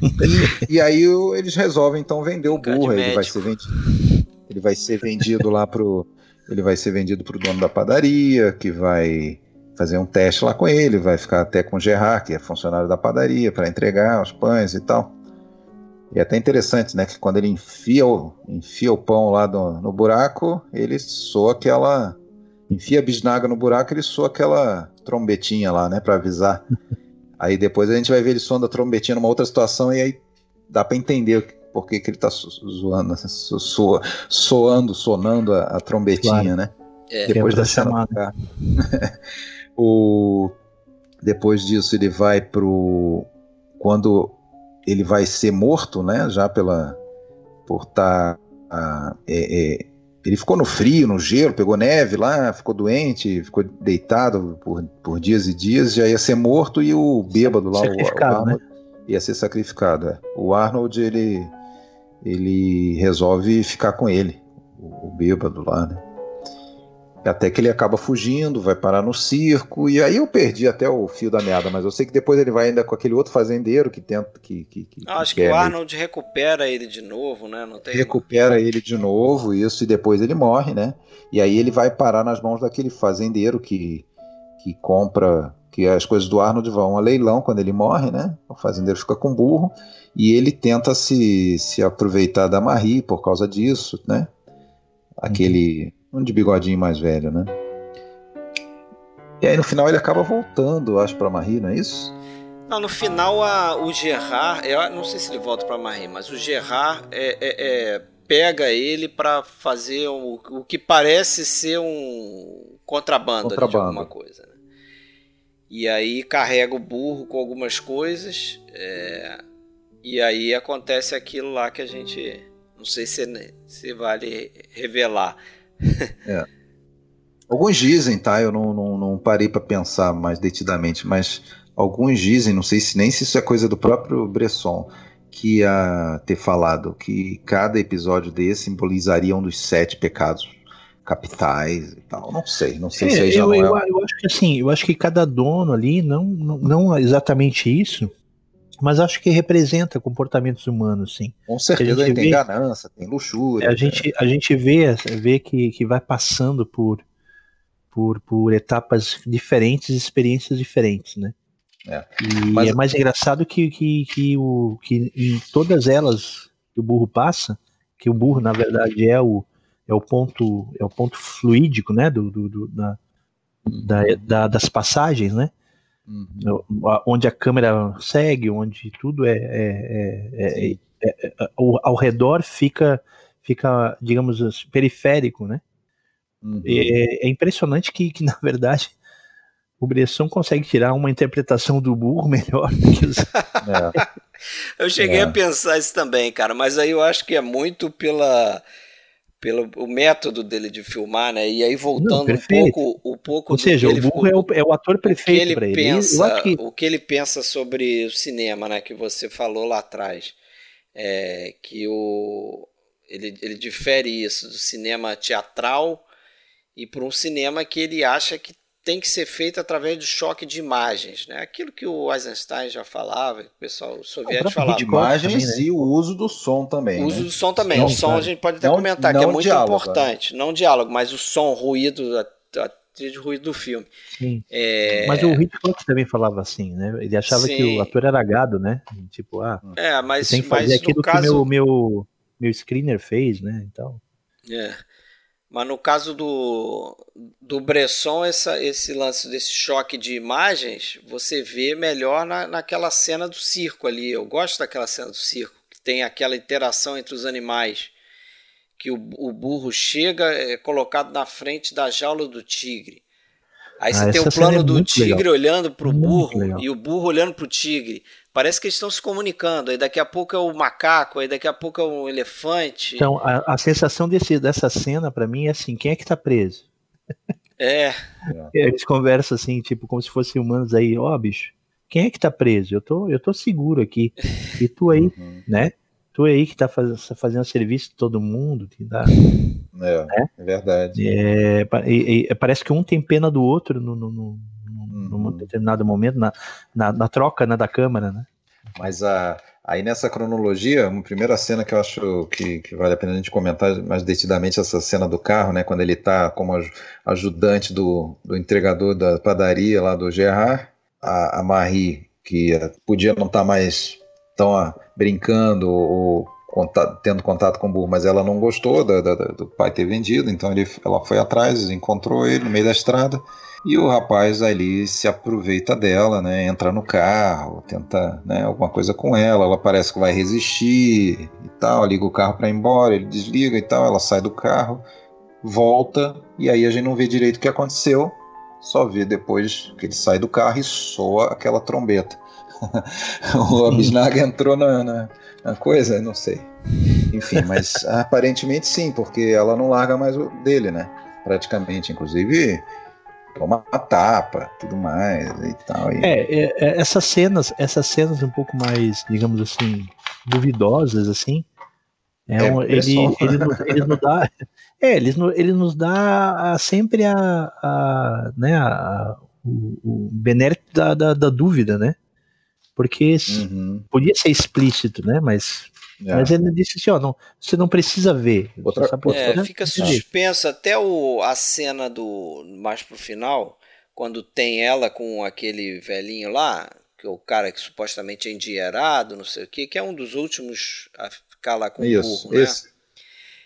E, e, aí eles resolvem então vender o burro, ele vai ser vendido, ele vai ser vendido lá pro ele vai ser vendido pro dono da padaria, que vai fazer um teste lá com ele, vai ficar até com o Gerard, que é funcionário da padaria, para entregar os pães e tal. E é até interessante, né? Que quando ele enfia o, enfia o pão lá no, no buraco, ele soa aquela. Enfia a bisnaga no buraco, ele soa aquela trombetinha lá, né? Para avisar. aí depois a gente vai ver ele soando a trombetinha numa outra situação e aí dá para entender por que, que ele tá zoando, soa, soando, sonando a, a trombetinha, claro. né? É, depois da chamada. o depois disso ele vai pro quando ele vai ser morto, né? Já pela por estar tá, é, é, ele ficou no frio, no gelo, pegou neve lá, ficou doente, ficou deitado por, por dias e dias, já ia ser morto e o bêbado lá, o, o Arnold, né? ia ser sacrificado. É. O Arnold ele ele resolve ficar com ele, o, o bêbado lá, né? Até que ele acaba fugindo, vai parar no circo, e aí eu perdi até o fio da meada, mas eu sei que depois ele vai ainda com aquele outro fazendeiro que tenta. Que, que, que acho que, que o Arnold ele... recupera ele de novo, né? Não tem... Recupera ele de novo, isso, e depois ele morre, né? E aí ele vai parar nas mãos daquele fazendeiro que, que compra. Que as coisas do Arnold vão a leilão quando ele morre, né? O fazendeiro fica com burro e ele tenta se, se aproveitar da Marie por causa disso, né? Aquele um de bigodinho mais velho, né? E aí no final ele acaba voltando, acho, pra Marie, não é isso? Não, no final a, o Gerard, eu não sei se ele volta pra Marie, mas o Gerard é, é, é, pega ele para fazer o, o que parece ser um contrabando, contrabando. de alguma coisa. Né? E aí carrega o burro com algumas coisas, é, e aí acontece aquilo lá que a gente, não sei se, se vale revelar, é. Alguns dizem, tá? Eu não, não, não parei para pensar mais detidamente, mas alguns dizem, não sei se nem se isso é coisa do próprio Bresson, que ia ter falado que cada episódio desse simbolizaria um dos sete pecados capitais e tal. Não sei, não sei é, se aí já eu, não é... eu, eu acho que assim, eu acho que cada dono ali, não, não, não exatamente isso, mas acho que representa comportamentos humanos, sim. Com certeza tem vê, ganância, tem luxúria. A gente, a gente vê, vê que, que vai passando por, por, por etapas diferentes, experiências diferentes, né? É. E Mas... é mais engraçado que, que, que, o, que em todas elas que o burro passa, que o burro na verdade é o, é o ponto é o ponto fluídico, né, do, do, do da, da, da, das passagens, né? Uhum. Onde a câmera segue, onde tudo é, é, é, é ao, ao, redor fica, fica, digamos, assim, periférico, né? Uhum. É, impressionante que, que, na verdade, o Bresson consegue tirar uma interpretação do burro melhor do que os. eu cheguei a pensar isso também, cara, mas aí eu acho que é muito pela pelo o método dele de filmar, né? E aí voltando Não, um pouco, um pouco Ou seja, o Burro é, o, é o ator perfeito para ele. Pensa, que... O que ele pensa sobre o cinema, né? Que você falou lá atrás, é, que o ele, ele difere isso do cinema teatral e para um cinema que ele acha que tem que ser feito através do choque de imagens, né? Aquilo que o Eisenstein já falava, o pessoal soviético falava. De imagens também, né? e o uso do som também. O uso né? do som também. o som a gente pode até não, comentar não que é muito diálogo, importante, né? não diálogo, mas o som, ruído, a, a trilha de ruído do filme. Sim. É... Mas o Hitchcock também falava assim, né? Ele achava Sim. que o ator era gado, né? Tipo, ah, é, mas, tem que fazer mas aquilo caso... que meu, meu, meu screener fez, né? Então. É. Mas no caso do, do Bresson, essa, esse lance desse choque de imagens, você vê melhor na, naquela cena do circo ali. Eu gosto daquela cena do circo, que tem aquela interação entre os animais. Que o, o burro chega, é colocado na frente da jaula do tigre. Aí ah, você tem o plano é do tigre legal. olhando para o burro e o burro olhando para o tigre. Parece que eles estão se comunicando. Aí daqui a pouco é o macaco, aí daqui a pouco é o elefante. Então, a, a sensação desse, dessa cena, para mim, é assim: quem é que tá preso? É. Eles conversam assim, tipo, como se fossem humanos aí, ó, oh, bicho, quem é que tá preso? Eu tô, eu tô seguro aqui. E tu aí, uhum. né? Tu aí que tá faz, fazendo serviço de todo mundo, te dá. É, né? é verdade. É, e, e, parece que um tem pena do outro no, no, no num determinado momento, na, na, na troca né, da câmera, né? Mas a, aí nessa cronologia, uma primeira cena que eu acho que, que, vale a pena a gente comentar mais detidamente essa cena do carro, né? Quando ele está como ajudante do, do entregador da padaria lá do Gerard, a, a Marie, que podia não estar tá mais tão ah, brincando ou contato, tendo contato com o burro, mas ela não gostou da, da, do pai ter vendido, então ele, ela foi atrás, encontrou ele no meio da estrada e o rapaz ali se aproveita dela, né? Entra no carro, tenta né, alguma coisa com ela. Ela parece que vai resistir e tal. Liga o carro para ir embora, ele desliga e tal. Ela sai do carro, volta e aí a gente não vê direito o que aconteceu. Só vê depois que ele sai do carro e soa aquela trombeta. o Abisnaga entrou na, na, na coisa, não sei. Enfim, mas aparentemente sim, porque ela não larga mais o dele, né? Praticamente, inclusive toma a tapa, tudo mais e tal. E... É, é, é, essas cenas, essas cenas um pouco mais, digamos assim, duvidosas, assim, é, é um, ele, ele, nos, ele nos dá, é, ele, ele nos dá a, sempre a, a, né, a, o, o benérito da, da, da, dúvida, né? Porque uhum. podia ser explícito, né? Mas é. Mas ele disse assim, ó, não, você não precisa ver. Outra, é, fica suspenso até o, a cena do mais pro final, quando tem ela com aquele velhinho lá, que é o cara que supostamente é endinheirado, não sei o que, que é um dos últimos a ficar lá com Isso, o burro, né? Esse.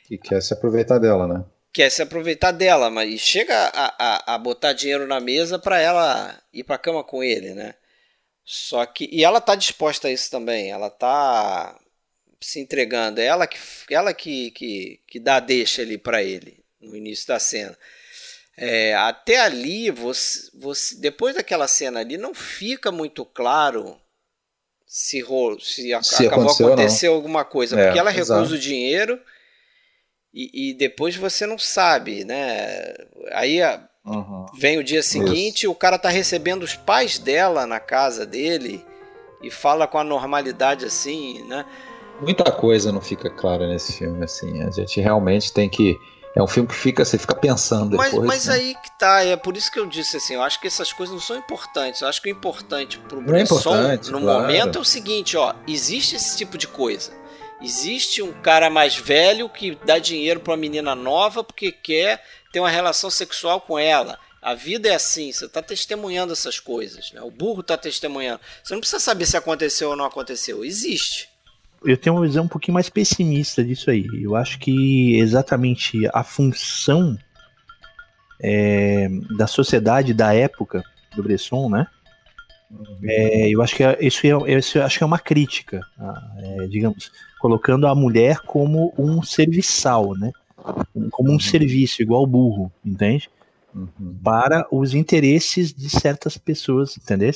E quer se aproveitar dela, né? Quer se aproveitar dela, mas chega a, a, a botar dinheiro na mesa para ela ir pra cama com ele, né? Só que. E ela tá disposta a isso também. Ela tá se entregando. É ela que, ela que, que, que dá a deixa ali para ele no início da cena. É, até ali, você, você, depois daquela cena ali, não fica muito claro se, se, se acabou aconteceu alguma coisa, é, porque ela recusa exato. o dinheiro e, e, depois você não sabe, né? Aí uhum. vem o dia seguinte, Isso. o cara tá recebendo os pais dela na casa dele e fala com a normalidade assim, né? Muita coisa não fica clara nesse filme, assim. A gente realmente tem que. É um filme que fica, você fica pensando depois. Mas, mas né? aí que tá, é por isso que eu disse assim, eu acho que essas coisas não são importantes. Eu acho que o importante pro Bresson é no claro. momento é o seguinte, ó, existe esse tipo de coisa. Existe um cara mais velho que dá dinheiro para uma menina nova porque quer ter uma relação sexual com ela. A vida é assim, você está testemunhando essas coisas, né? O burro está testemunhando. Você não precisa saber se aconteceu ou não aconteceu, existe. Eu tenho uma visão um pouquinho mais pessimista disso aí. Eu acho que exatamente a função é, da sociedade da época do Bresson, né? É, eu acho que é, isso, é, isso acho que é uma crítica, é, digamos, colocando a mulher como um serviçal, né? Como um uhum. serviço, igual burro, entende? Uhum. Para os interesses de certas pessoas, entendeu?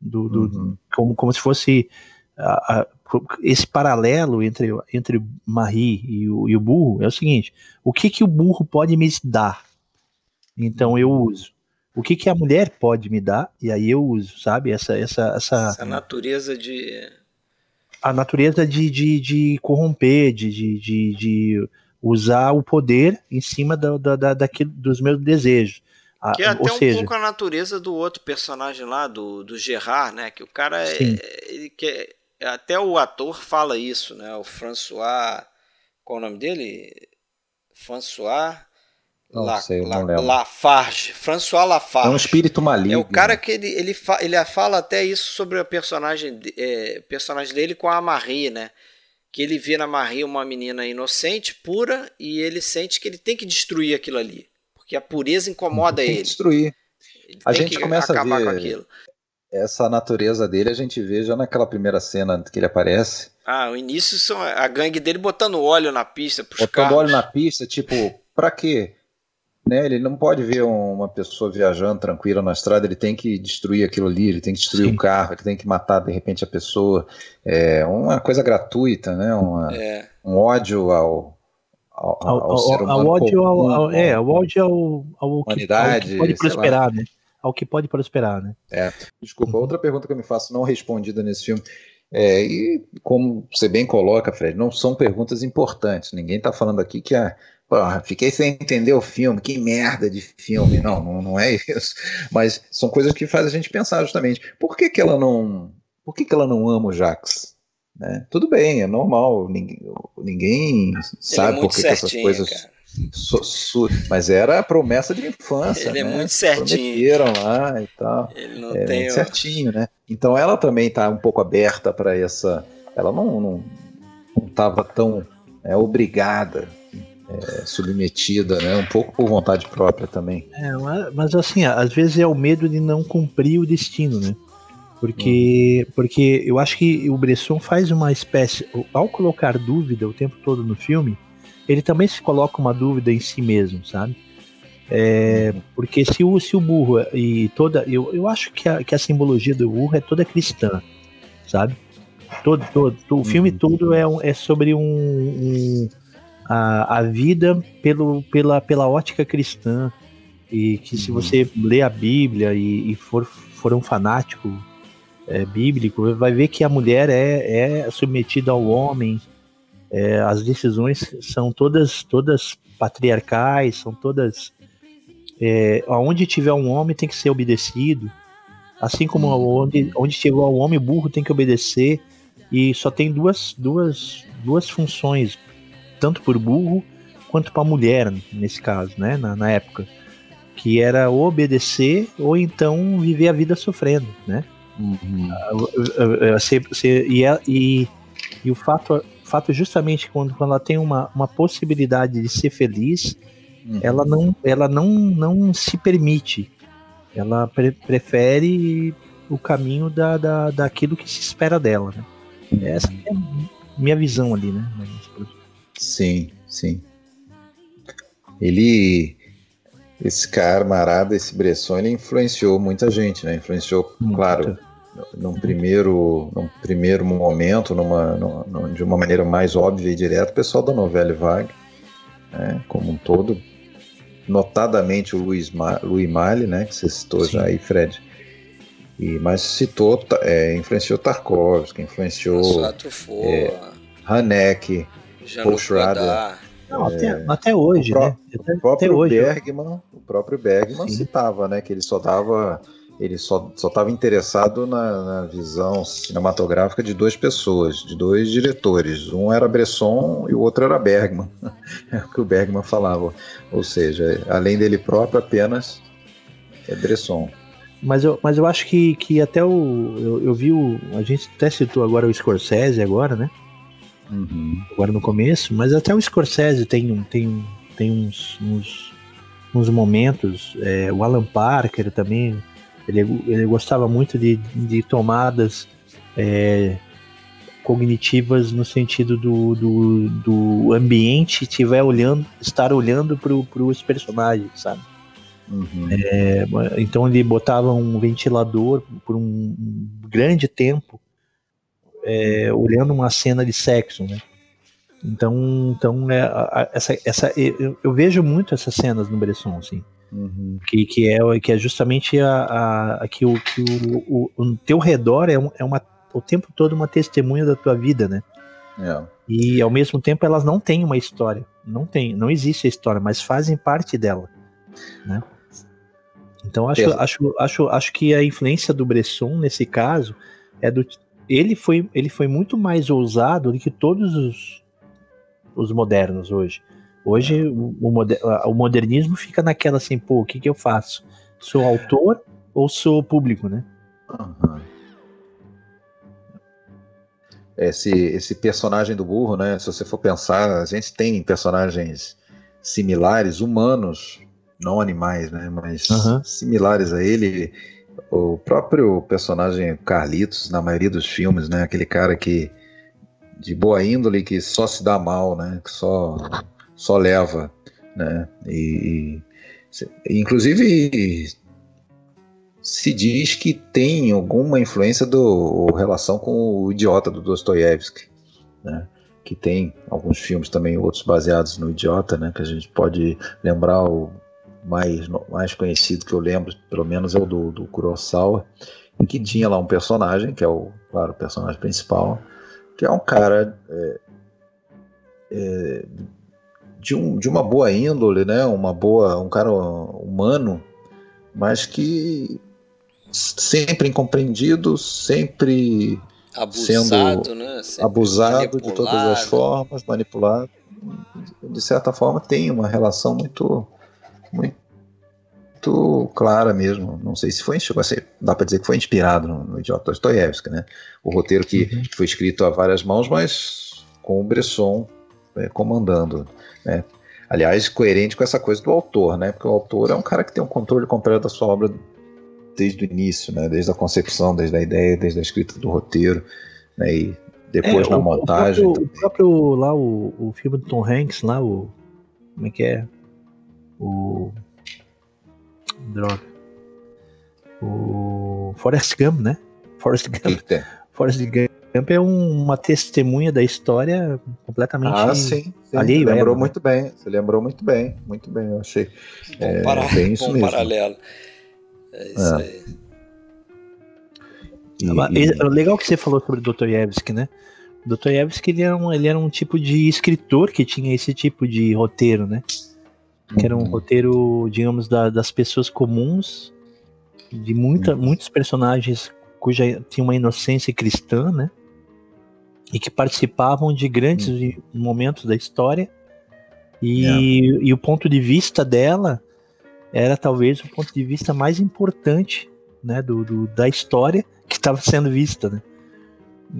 Do, do uhum. como, como se fosse a, a, esse paralelo entre, entre Marie e o, e o burro é o seguinte: o que, que o burro pode me dar? Então eu uso. O que, que a mulher pode me dar? E aí eu uso, sabe? Essa, essa, essa, essa natureza de. A natureza de, de, de corromper, de, de, de, de usar o poder em cima da, da, da, daquilo, dos meus desejos. Que é até um seja... pouco a natureza do outro personagem lá, do, do Gerard, né? Que o cara é, ele quer, até o ator fala isso, né? O François. Qual o nome dele? François. Não La, sei, La, Lafarge, François Lafarge. É um espírito maligno. É o cara que ele, ele, fa, ele fala até isso sobre o personagem, é, personagem dele com a Marie, né? Que ele vê na Marie uma menina inocente, pura, e ele sente que ele tem que destruir aquilo ali. Porque a pureza incomoda tem ele. Que destruir. Ele a gente começa a ver essa natureza dele, a gente vê já naquela primeira cena que ele aparece. Ah, o início são a gangue dele botando óleo na pista pros botando carros. óleo na pista, tipo, pra quê? Né, ele não pode ver uma pessoa viajando tranquila na estrada, ele tem que destruir aquilo ali, ele tem que destruir Sim. o carro, ele tem que matar de repente a pessoa. É uma coisa gratuita, né? Uma, é. Um ódio ao, ao, ao, ao ser humano. Ao ódio ao, ao, é, ao ódio ao, ao, humanidade, ao que pode prosperar, né? Ao que pode prosperar, né? É. Desculpa, outra pergunta que eu me faço não respondida nesse filme. É, e como você bem coloca, Fred, não são perguntas importantes. Ninguém está falando aqui que a Porra, fiquei sem entender o filme, que merda de filme. Não, não, não é isso. Mas são coisas que fazem a gente pensar justamente. Por que, que ela não. Por que, que ela não ama o Jax? Né? Tudo bem, é normal. Ninguém, ninguém sabe é por que, que essas coisas. So, so, mas era a promessa de infância. Ele é né? é muito certinho. Prometeram lá e tal. Ele não é, tem. Muito certinho, né? Então ela também está um pouco aberta para essa. Ela não estava tão é, obrigada é, submetida, né? Um pouco por vontade própria também. É, mas assim, às vezes é o medo de não cumprir o destino, né? Porque, hum. porque eu acho que o Bresson faz uma espécie. Ao colocar dúvida o tempo todo no filme, ele também se coloca uma dúvida em si mesmo, sabe? É, porque se o, se o burro e toda. Eu, eu acho que a, que a simbologia do burro é toda cristã, sabe? Todo, todo, o filme uhum. todo é, é sobre um, um a, a vida pelo, pela, pela ótica cristã. E que se uhum. você lê a Bíblia e, e for, for um fanático é, bíblico, vai ver que a mulher é, é submetida ao homem. É, as decisões são todas, todas patriarcais, são todas. É, onde tiver um homem tem que ser obedecido. Assim como uhum. onde, onde tiver um homem burro tem que obedecer. E só tem duas, duas, duas funções tanto por burro quanto para mulher, nesse caso, né, na, na, época, que era obedecer ou então viver a vida sofrendo, né? Uhum. Você, você, e, e, e, o fato, fato justamente quando, quando ela tem uma, uma possibilidade de ser feliz, uhum. ela, não, ela não, não se permite, ela pre prefere o caminho da, da, daquilo que se espera dela, né? Essa é a minha visão ali, né? Sim, sim. Ele. Esse camarada, esse Bresson, ele influenciou muita gente, né? Influenciou, Muito. claro, num primeiro, num primeiro momento, numa, numa, de uma maneira mais óbvia e direta, o pessoal da novela Vague, né? como um todo. Notadamente o Luiz, Ma, Luiz Mali, né? Que você citou Sim. já aí, Fred. E, mas citou, é, influenciou Tarkovsky, influenciou é, Haneck, Paul Schrader. Não, até, é, até hoje, o né? Até, o próprio hoje, Bergman, o próprio Bergman Sim. citava, né, que ele só dava, ele só estava interessado na, na, visão cinematográfica de duas pessoas, de dois diretores. Um era Bresson e o outro era Bergman. É o que o Bergman falava. Ou seja, além dele próprio, apenas é Bresson. Mas eu, mas eu acho que, que até o. Eu, eu vi o. A gente até citou agora o Scorsese agora, né? Uhum. Agora no começo, mas até o Scorsese tem, tem, tem uns, uns, uns momentos. É, o Alan Parker também. Ele, ele gostava muito de, de tomadas é, cognitivas no sentido do, do, do ambiente estiver olhando, estar olhando para os personagens, sabe? Uhum. É, então ele botava um ventilador por um grande tempo é, olhando uma cena de sexo, né? Então, então é, essa, essa, eu, eu, vejo muito essas cenas no Bresson, assim, uhum. que, que, é, que é justamente a, a, a que, o, que o, o, o teu redor é, um, é uma, o tempo todo uma testemunha da tua vida, né? É. E ao mesmo tempo elas não têm uma história, não tem, não existe a história, mas fazem parte dela, né? Então acho, acho, acho, acho que a influência do Bresson nesse caso é do ele foi, ele foi muito mais ousado do que todos os, os modernos hoje. Hoje o, o, modernismo fica naquela assim, pô, o que, que eu faço? Sou autor ou sou público, né? Uhum. Esse, esse personagem do burro, né? Se você for pensar, a gente tem personagens similares, humanos, não animais, né? Mas uhum. similares a ele. O próprio personagem Carlitos, na maioria dos filmes, né? Aquele cara que de boa índole que só se dá mal, né? Que só só leva, né? E, inclusive se diz que tem alguma influência do relação com o idiota do Dostoiévski, né? Que tem alguns filmes também outros baseados no idiota, né? Que a gente pode lembrar o mais, mais conhecido que eu lembro, pelo menos, é o do, do Kurosawa, que tinha lá um personagem, que é o, claro, o personagem principal, que é um cara é, é, de, um, de uma boa índole, né? Uma boa, um cara humano, mas que sempre incompreendido, sempre abusado, sendo né? Sempre abusado de todas as formas, manipulado. De certa forma, tem uma relação muito muito clara mesmo. Não sei se foi, chegou a ser, dá para dizer que foi inspirado no, no Idiota Dostoiévski, né? O roteiro que uhum. foi escrito a várias mãos, mas com o Bresson é, comandando, né? Aliás, coerente com essa coisa do autor, né? Porque o autor é um cara que tem um controle completo da sua obra desde o início, né? Desde a concepção, desde a ideia, desde a escrita do roteiro, né? E depois é, na o, montagem. O próprio, o próprio, lá o, o filme do Tom Hanks lá, o como é que é? o. Droga. O Forrest Gump, né? Forrest Gump. Forrest Gump é um, uma testemunha da história completamente ah, sim, sim. alheio. Lembrou ela, muito bem. Você lembrou muito bem. Muito bem, eu achei. Bom, é, para... bem isso bom mesmo. paralelo. É isso é. aí. E, e... Legal que você falou sobre o Dostoiévski, né? Dostoiévski ele era, um, ele era um tipo de escritor que tinha esse tipo de roteiro, né? que era um uhum. roteiro, digamos, da, das pessoas comuns, de muita, uhum. muitos personagens cuja tinha uma inocência cristã, né? E que participavam de grandes uhum. momentos da história. E, e o ponto de vista dela era talvez o ponto de vista mais importante, né, do, do da história que estava sendo vista, né?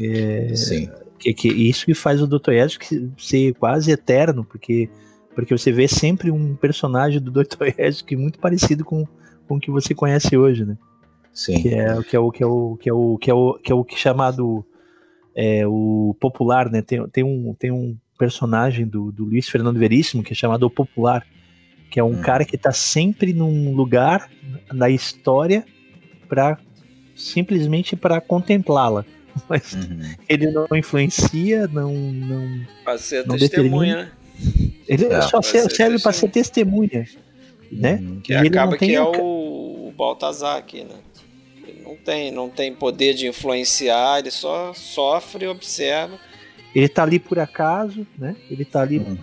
É, Sim. Que, que isso que faz o Dr. Edge ser quase eterno, porque porque você vê sempre um personagem do Dostoiévski muito parecido com, com o que você conhece hoje, né? Sim. Que é, que é o que é o que é o que é o que é o que é chamado é, o popular, né? Tem, tem, um, tem um personagem do, do Luiz Fernando Veríssimo que é chamado o popular, que é um hum. cara que está sempre num lugar na história para simplesmente para contemplá-la. Mas uhum. ele não influencia, não não, pra ser não testemunha, determina. Né? Ele é, só serve para ser testemunha, né? Uhum. Que e acaba que é o, o Baltazar aqui, né? Não tem, não tem poder de influenciar, ele só sofre, observa. Ele tá ali por acaso, né? Ele tá ali uhum.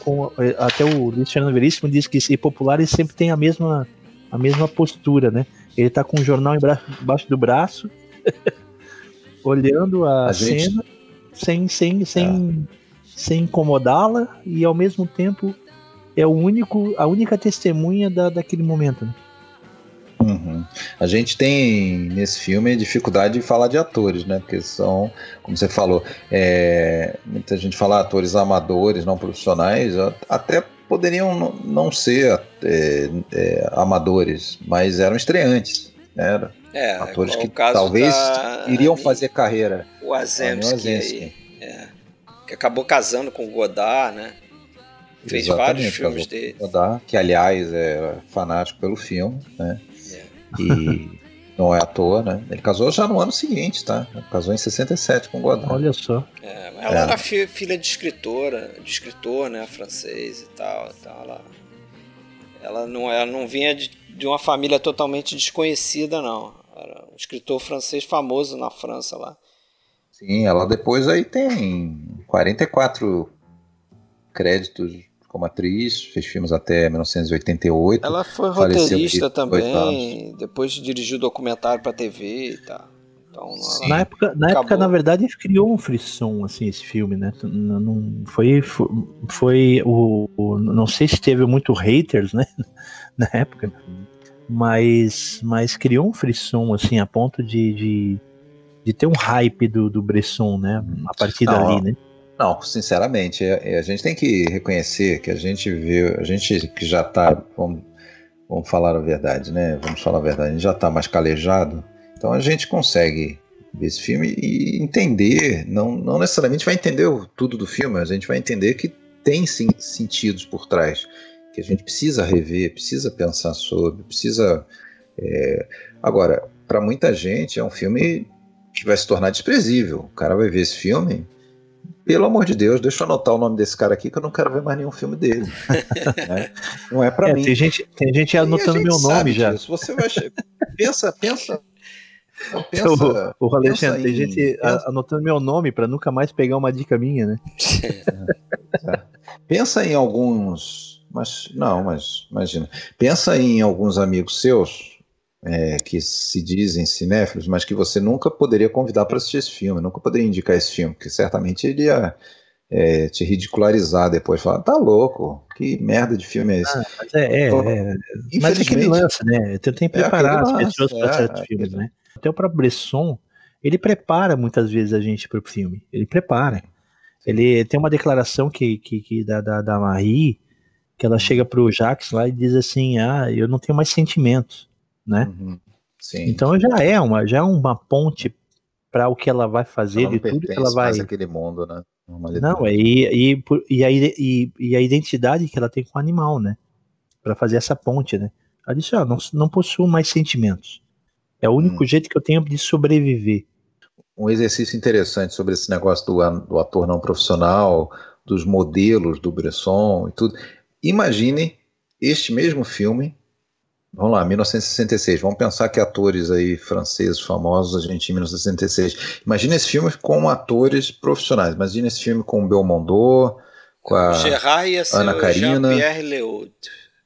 com até o Luiz Fernando Veríssimo diz que ser popular ele sempre tem a mesma a mesma postura, né? Ele tá com o jornal embaixo do braço, olhando a, a cena, gente... sem sem sem é sem incomodá-la e ao mesmo tempo é o único, a única testemunha da, daquele momento. Né? Uhum. Hum. A gente tem nesse filme dificuldade de falar de atores, né? Porque são, como você falou, é, muita gente fala atores amadores, não profissionais, até poderiam não ser é, é, amadores, mas eram estreantes. Né? É, atores que talvez iriam fazer carreira. O Azemski, aí, é, que acabou casando com o Godard, né? Fez Exatamente, vários filmes dele. Godard, que aliás é fanático pelo filme, né? E não é à toa, né? Ele casou já no ano seguinte, tá? casou em 67 com Godard. Olha só. É, ela é. era filha de escritora, de escritor, né? Francês e tal. Então ela, ela, não, ela não vinha de, de uma família totalmente desconhecida, não. Era um escritor francês famoso na França lá. Sim, ela depois aí tem 44 créditos como atriz, fez filmes até 1988. Ela foi roteirista também, depois dirigiu documentário para TV e tal. Então, na época, na época, na verdade, criou um frisson assim esse filme, né? Não foi, foi, foi o, o, não sei se teve muito haters, né? na época, mas, mas criou um frisson assim a ponto de, de, de ter um hype do, do Bresson, né? A partir não, dali, né? Não, sinceramente, é, é, a gente tem que reconhecer que a gente vê, a gente que já está, vamos, vamos falar a verdade, né? Vamos falar a verdade, a gente já está mais calejado, então a gente consegue ver esse filme e entender, não, não necessariamente vai entender tudo do filme, a gente vai entender que tem sim, sentidos por trás, que a gente precisa rever, precisa pensar sobre, precisa. É... Agora, para muita gente é um filme que vai se tornar desprezível. O cara vai ver esse filme pelo amor de Deus, deixa eu anotar o nome desse cara aqui que eu não quero ver mais nenhum filme dele. né? Não é para é, mim. Tem gente, tem gente anotando meu nome já. Se Você vai pensa, pensa. Pensa, o, o Alexandre, tem gente pensa... anotando meu nome para nunca mais pegar uma dica minha, né? É, é. Pensa em alguns, mas não, mas imagina. Pensa em alguns amigos seus é, que se dizem cinéfilos, mas que você nunca poderia convidar para assistir esse filme, nunca poderia indicar esse filme, porque certamente ele ia é, te ridicularizar depois, falar, tá louco, que merda de filme é esse? Ah, mas é, é, então, é, mas é aquele lance, né? Você tem que é preparar as pessoas para certos é, filmes, né? Até o próprio Bresson, ele prepara muitas vezes a gente para o filme, ele prepara. Ele tem uma declaração que, que, que da, da, da Marie, que ela chega pro Jacques lá e diz assim, ah, eu não tenho mais sentimentos né? Uhum. Então já é uma, já é uma ponte para o que ela vai fazer, ela de tudo que ela vai. aquele mundo, né? Não, é, e, e, e, a, e, e, a identidade que ela tem com o animal, né? Para fazer essa ponte, né? Ela disse: ah, não, não possuo mais sentimentos. É o único hum. jeito que eu tenho de sobreviver. Um exercício interessante sobre esse negócio do, do ator não profissional, dos modelos do Bresson e tudo. Imagine este mesmo filme Vamos lá, 1966. Vamos pensar que atores aí franceses famosos, a gente em 1966. Imagina esse filme com atores profissionais. Imagina esse filme com o Belmondo, com a Gerard ia ser Ana Karina, Jean-Pierre Leaud,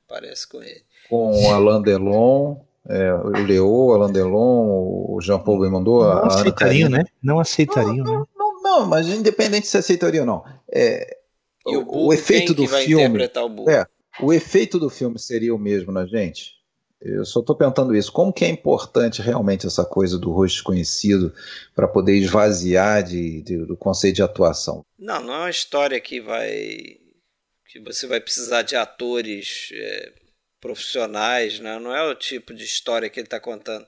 parece com ele. Com o Alain Delon, é, o Leo, Alain Delon, o Jean-Paul Belmondo, não a aceitariam, né? Não aceitariam, não, né? Não, não, não, mas independente se aceitariam ou não. É, o, o, o, efeito do filme. O é, o efeito do filme seria o mesmo na gente? Eu só estou perguntando isso. Como que é importante realmente essa coisa do rosto desconhecido para poder esvaziar de, de, do conceito de atuação? Não, não é uma história que vai que você vai precisar de atores é, profissionais, né? não é o tipo de história que ele está contando.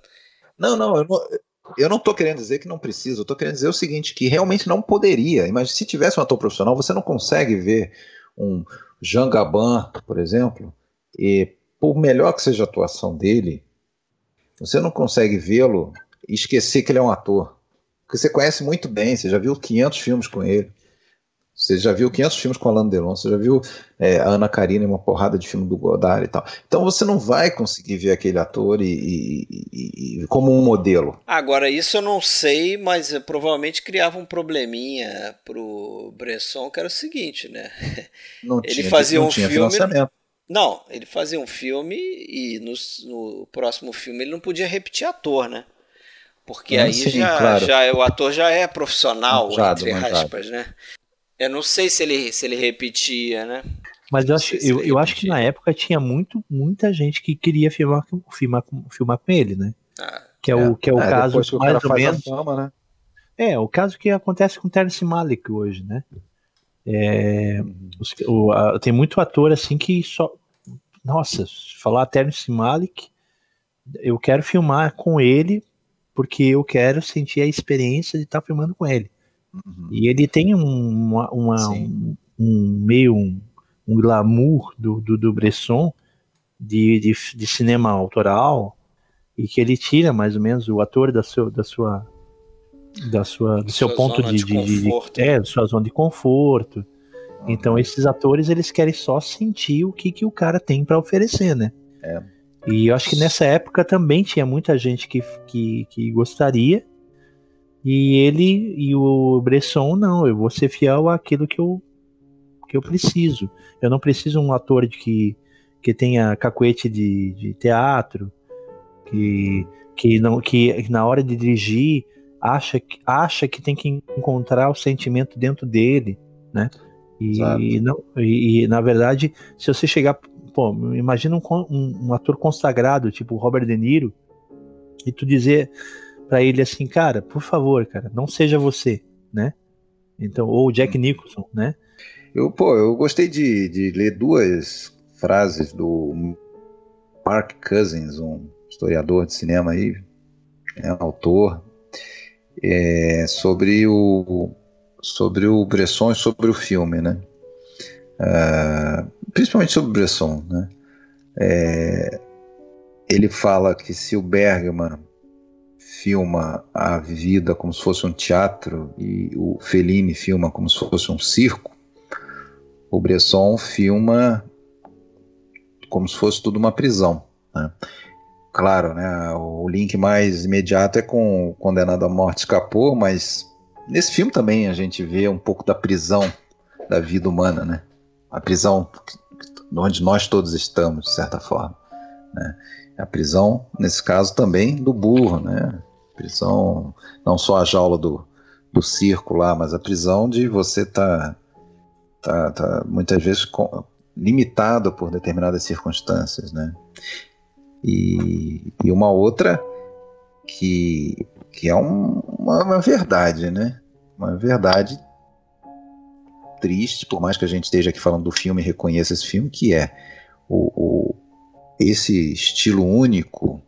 Não, não, eu não, eu não estou querendo dizer que não precisa, eu estou querendo dizer o seguinte, que realmente não poderia. Imagina, se tivesse um ator profissional, você não consegue ver um Jean Gabin, por exemplo, e por melhor que seja a atuação dele, você não consegue vê-lo e esquecer que ele é um ator. Porque você conhece muito bem, você já viu 500 filmes com ele. Você já viu 500 filmes com Alain Delon, você já viu é, a Ana Karina em uma porrada de filme do Godard e tal. Então você não vai conseguir ver aquele ator e, e, e, como um modelo. Agora, isso eu não sei, mas provavelmente criava um probleminha pro Bresson, que era o seguinte, né? Não Ele tinha, fazia não um tinha filme. Não, ele fazia um filme e no, no próximo filme ele não podia repetir ator, né? Porque ah, aí sim, já, claro. já o ator já é profissional, manjado, entre aspas, manjado. né? Eu não sei se ele, se ele repetia, né? Mas eu acho, eu, eu acho que na época tinha muito, muita gente que queria filmar, filmar, filmar com ele, né? Ah, que é, é, o, que é o é, caso mais ou menos. Fama, né? É, o caso que acontece com Terence Malick hoje, né? É, os, o, a, tem muito ator assim que só. Nossa, falar Terence Malick, eu quero filmar com ele porque eu quero sentir a experiência de estar tá filmando com ele. Uhum. E ele tem uma, uma um, um, meio um, um glamour do, do, do Bresson de, de, de, cinema autoral e que ele tira mais ou menos o ator da, seu, da sua da sua do seu ponto de, de, de, de é, da sua zona de conforto. Uhum. Então esses atores eles querem só sentir o que, que o cara tem para oferecer, né? É. E eu acho que nessa época também tinha muita gente que, que, que gostaria. E ele e o Bresson, não, eu vou ser fiel àquilo que eu, que eu preciso. Eu não preciso um ator de que, que tenha cacuete de, de teatro, que, que, não, que na hora de dirigir acha, acha que tem que encontrar o sentimento dentro dele, né? E, não, e, e, na verdade, se você chegar pô, imagina um, um, um, ator consagrado, tipo Robert De Niro, e tu dizer para ele assim, cara, por favor, cara, não seja você, né? Então, ou Jack Nicholson, né? Eu, pô, eu gostei de, de ler duas frases do Mark Cousins, um historiador de cinema aí, né, autor, é, sobre o sobre o Bresson e sobre o filme, né? Uh, principalmente sobre Bresson, né? É, ele fala que se o Bergman filma a vida como se fosse um teatro e o Fellini filma como se fosse um circo, o Bresson filma como se fosse tudo uma prisão. Né? Claro, né, o link mais imediato é com o Condenado à Morte Escapou, mas nesse filme também a gente vê um pouco da prisão da vida humana, né? A prisão onde nós todos estamos, de certa forma. Né? A prisão, nesse caso, também do burro, né? Prisão, não só a jaula do, do circo lá, mas a prisão de você estar tá, tá, tá, muitas vezes limitado por determinadas circunstâncias, né? E, e uma outra que, que é um, uma, uma verdade, né? Uma verdade triste, por mais que a gente esteja aqui falando do filme e reconheça esse filme, que é o, o esse estilo único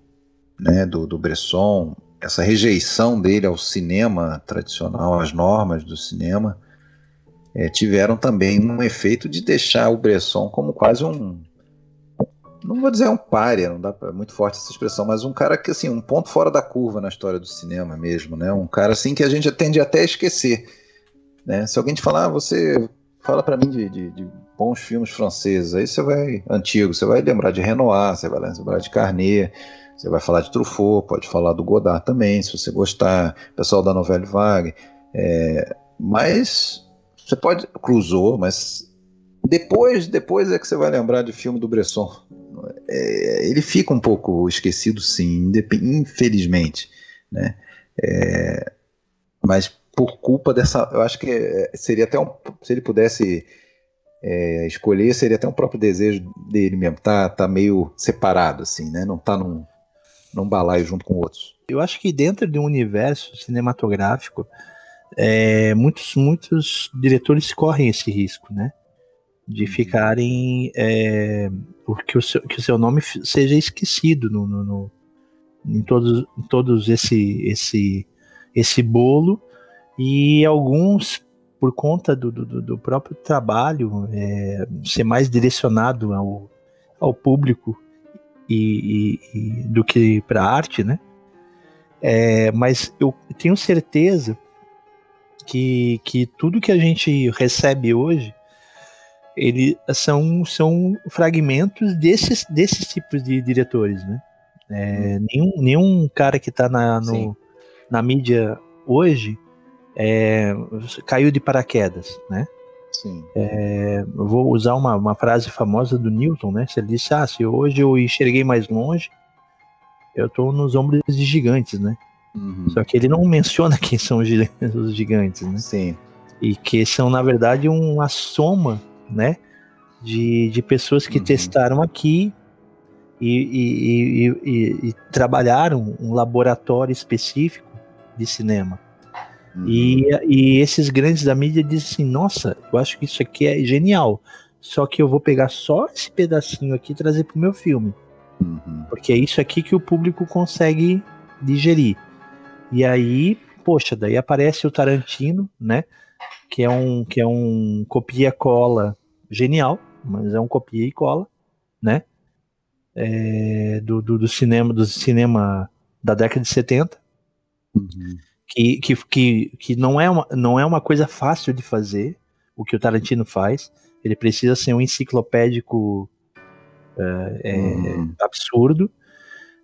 né, do, do Bresson, essa rejeição dele ao cinema tradicional, às normas do cinema, é, tiveram também um efeito de deixar o Bresson como quase um. Não vou dizer um párea, não dá pra, muito forte essa expressão, mas um cara que assim, um ponto fora da curva na história do cinema mesmo, né? Um cara assim que a gente tende até a esquecer né? Se alguém te falar, ah, você fala para mim de, de, de, bons filmes franceses, aí você vai antigo, você vai lembrar de Renoir, você vai lembrar de Carnet, você vai falar de Truffaut, pode falar do Godard também, se você gostar, pessoal da Novelle Vague, é, mas você pode Clouseau, mas depois, depois é que você vai lembrar de filme do Bresson. É, ele fica um pouco esquecido, sim, infelizmente, né? É, mas por culpa dessa. Eu acho que é, seria até um. Se ele pudesse é, escolher, seria até um próprio desejo dele mesmo. Tá, tá meio separado, assim, né? Não tá num, num balaio junto com outros. Eu acho que dentro de um universo cinematográfico, é, muitos, muitos diretores correm esse risco, né? De ficarem. É, que, o seu, que o seu nome seja esquecido no, no, no em todos, em todos esse, esse, esse bolo e alguns por conta do, do, do próprio trabalho é, ser mais direcionado ao, ao público e, e, e do que para arte, né? É, mas eu tenho certeza que, que tudo que a gente recebe hoje ele são, são fragmentos desses, desses tipos de diretores, né? É, nenhum, nenhum cara que está na, na mídia hoje é, caiu de paraquedas, né? É, vou usar uma, uma frase famosa do Newton, né? Se ele disse, ah, se hoje eu enxerguei mais longe, eu estou nos ombros de gigantes, né? Uhum. Só que ele não menciona quem são os gigantes, né? Sim. E que são, na verdade, uma soma, né? de, de pessoas que uhum. testaram aqui e, e, e, e, trabalharam um laboratório específico de cinema. Uhum. E, esses grandes da mídia dizem assim: nossa, eu acho que isso aqui é genial. Só que eu vou pegar só esse pedacinho aqui e trazer para o meu filme. Uhum. Porque é isso aqui que o público consegue digerir. E aí, poxa, daí aparece o Tarantino, né? Que é um, que é um copia-cola genial, mas é um copia e cola, né? É, do, do, do, cinema do cinema da década de 70. Uhum. Que, que, que, que não, é uma, não é uma coisa fácil de fazer o que o Tarantino faz. Ele precisa ser um enciclopédico é, é, uhum. absurdo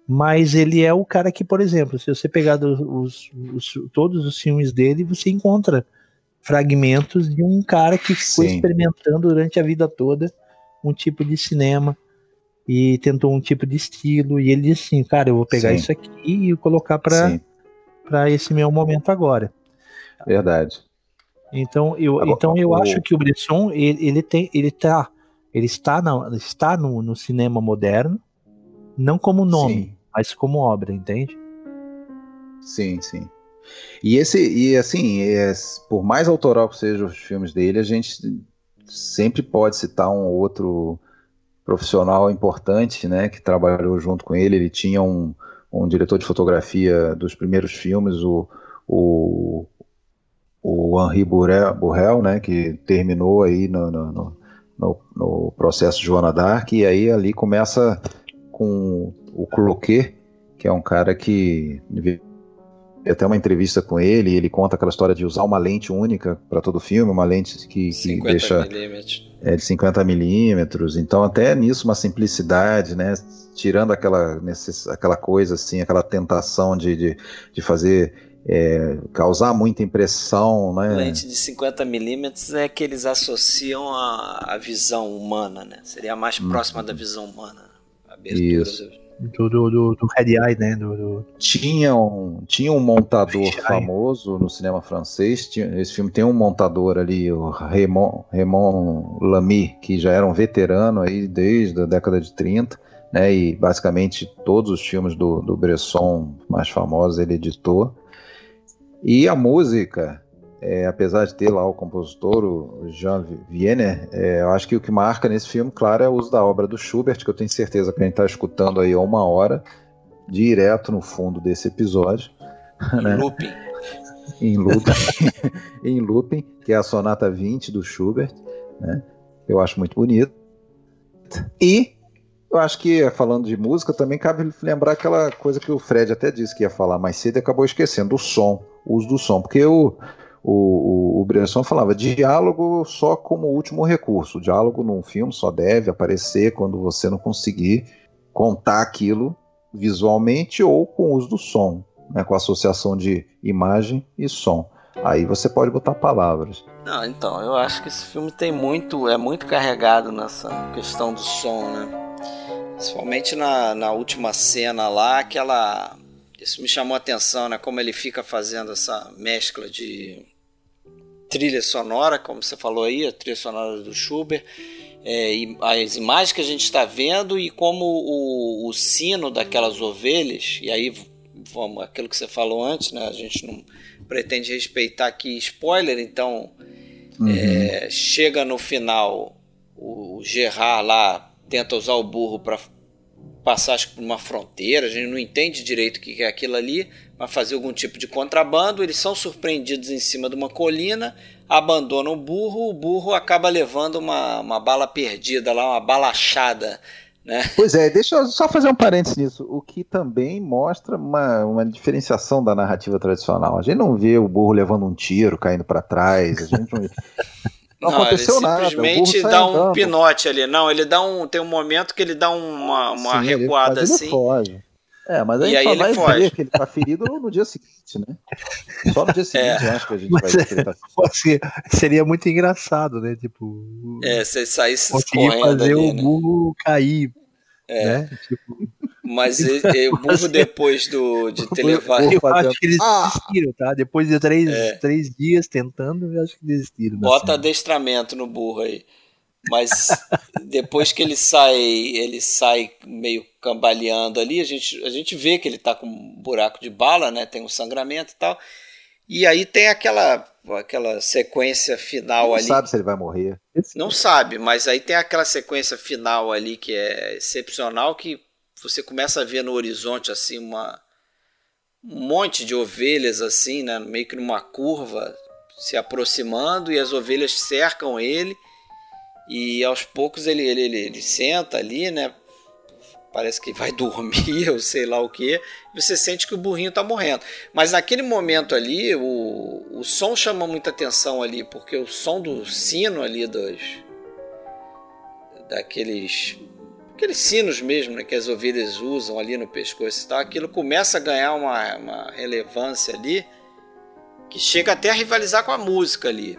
mas ele é o cara que, por exemplo, se você pegar os, os, todos os filmes dele, você encontra fragmentos de um cara que ficou Sim. experimentando durante a vida toda um tipo de cinema e tentou um tipo de estilo e ele disse assim, cara, eu vou pegar Sim. isso aqui e colocar para para esse meu momento agora. Verdade. Então eu, agora, então eu o... acho que o Bresson ele, ele tem ele tá ele está na, está no, no cinema moderno não como nome, sim. mas como obra, entende? Sim, sim. E esse, e assim, é, por mais autoral que sejam os filmes dele, a gente sempre pode citar um outro profissional importante, né, que trabalhou junto com ele. Ele tinha um, um diretor de fotografia dos primeiros filmes, o, o, o Henri Burrell, né, que terminou aí no, no, no, no processo Joana Dark, e aí ali começa com o Cloquet, que é um cara que até uma entrevista com ele, ele conta aquela história de usar uma lente única para todo filme, uma lente que, que deixa é, de 50 milímetros. Então até nisso uma simplicidade, né? Tirando aquela, necess, aquela coisa assim, aquela tentação de, de, de fazer é, causar muita impressão, né? Lente de 50 milímetros é que eles associam a, a visão humana, né? Seria a mais hum. próxima da visão humana abertura. Isso. Do, do, do, do Red Eye, né? Do, do... Tinha, um, tinha um montador famoso no cinema francês. Tinha, esse filme tem um montador ali, o Raymond, Raymond Lamy, que já era um veterano aí desde a década de 30. Né, e basicamente todos os filmes do, do Bresson mais famosos ele editou. E a música é, apesar de ter lá o compositor, o Jean Wiener, é, eu acho que o que marca nesse filme, claro, é o uso da obra do Schubert, que eu tenho certeza que a gente está escutando aí há uma hora, direto no fundo desse episódio. Em né? looping. em looping. em looping, que é a Sonata 20 do Schubert, né? eu acho muito bonito. E eu acho que, falando de música, também cabe lembrar aquela coisa que o Fred até disse que ia falar mais cedo e acabou esquecendo, o som, o uso do som. Porque o, o, o, o falava diálogo só como último recurso. O diálogo num filme só deve aparecer quando você não conseguir contar aquilo visualmente ou com o uso do som, né, com a associação de imagem e som. Aí você pode botar palavras. Não, então, eu acho que esse filme tem muito, é muito carregado nessa questão do som, né? Principalmente na, na última cena lá, aquela. Isso me chamou a atenção, né? Como ele fica fazendo essa mescla de trilha sonora, como você falou aí, a trilha sonora do Schubert, é, as imagens que a gente está vendo e como o, o, sino daquelas ovelhas, e aí vamos, aquilo que você falou antes, né? A gente não pretende respeitar aqui spoiler, então uhum. é, chega no final o, o Gerard lá tenta usar o burro para passar por uma fronteira, a gente não entende direito o que é aquilo ali, mas fazer algum tipo de contrabando. Eles são surpreendidos em cima de uma colina, abandonam o burro, o burro acaba levando uma, uma bala perdida lá, uma balachada. Né? Pois é, deixa eu só fazer um parênteses nisso, o que também mostra uma, uma diferenciação da narrativa tradicional. A gente não vê o burro levando um tiro, caindo para trás, a gente não... Não, não aconteceu ele nada. Simplesmente dá um andando. pinote ali. Não, ele dá um. Tem um momento que ele dá uma, uma Sim, recuada ele, assim. Ele foge. É, mas aí, e aí ele vai foge. ver que ele tá ferido no dia seguinte, né? Só no dia seguinte, é. acho que a gente mas vai ver que ele tá ferido. Seria muito engraçado, né? Tipo. É, você saísse correndo fazer ali, o né? burro cair. É. Né? Tipo... Mas o burro depois do, de ter levado. Eu acho que eles ah! desistiram, tá? Depois de três, é. três dias tentando, eu acho que desistiram. Bota adestramento no burro aí. Mas depois que ele sai, ele sai meio cambaleando ali, a gente, a gente vê que ele está com um buraco de bala, né? Tem um sangramento e tal. E aí tem aquela aquela sequência final Não ali. sabe se ele vai morrer. Não sabe, mas aí tem aquela sequência final ali que é excepcional que você começa a ver no horizonte assim uma um monte de ovelhas assim, né, meio que numa curva se aproximando e as ovelhas cercam ele e aos poucos ele, ele, ele, ele senta ali, né? Parece que vai dormir ou sei lá o que. Você sente que o burrinho está morrendo. Mas naquele momento ali, o, o som chama muita atenção ali, porque o som do sino ali dos. daqueles. aqueles sinos mesmo né, que as ovelhas usam ali no pescoço e tal, aquilo começa a ganhar uma, uma relevância ali que chega até a rivalizar com a música ali.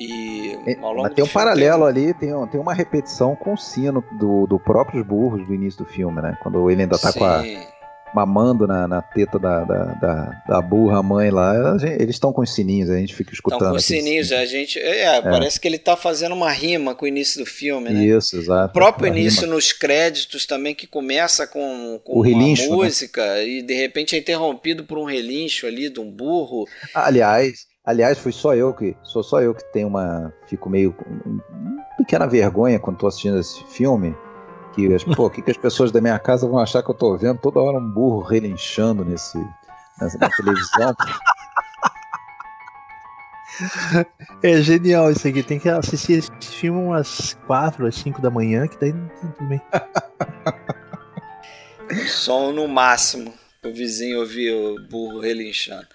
E É, Mas tem um paralelo ali, tem, tem uma repetição com o sino do, do próprios burros do início do filme, né? Quando ele ainda tá com a, mamando na, na teta da, da, da, da burra mãe lá, gente- eles estão com os sininhos, a gente fica escutando. Então, com os sininhos, a gente. É, parece que ele tá fazendo uma rima com o início do filme, né? Isso, exato. O próprio Uma início rima. nos créditos também, que começa com, com O uma relincho, né? música e de repente é interrompido por um relincho ali de um burro. Aliás, aliás, fui só eu que. Sou só eu que tenho uma. Fico meio uma pequena vergonha quando tô assistindo esse filme. Que, as- pô, o que, que as pessoas da minha casa vão achar que eu tô vendo toda hora um burro relinchando nesse, nessa, na televisão. É genial isso aqui. Tem que assistir esse filme umas 4 às 5 da manhã, que daí não tem tudo bem. Som no máximo. O vizinho ouvir o burro relinchando.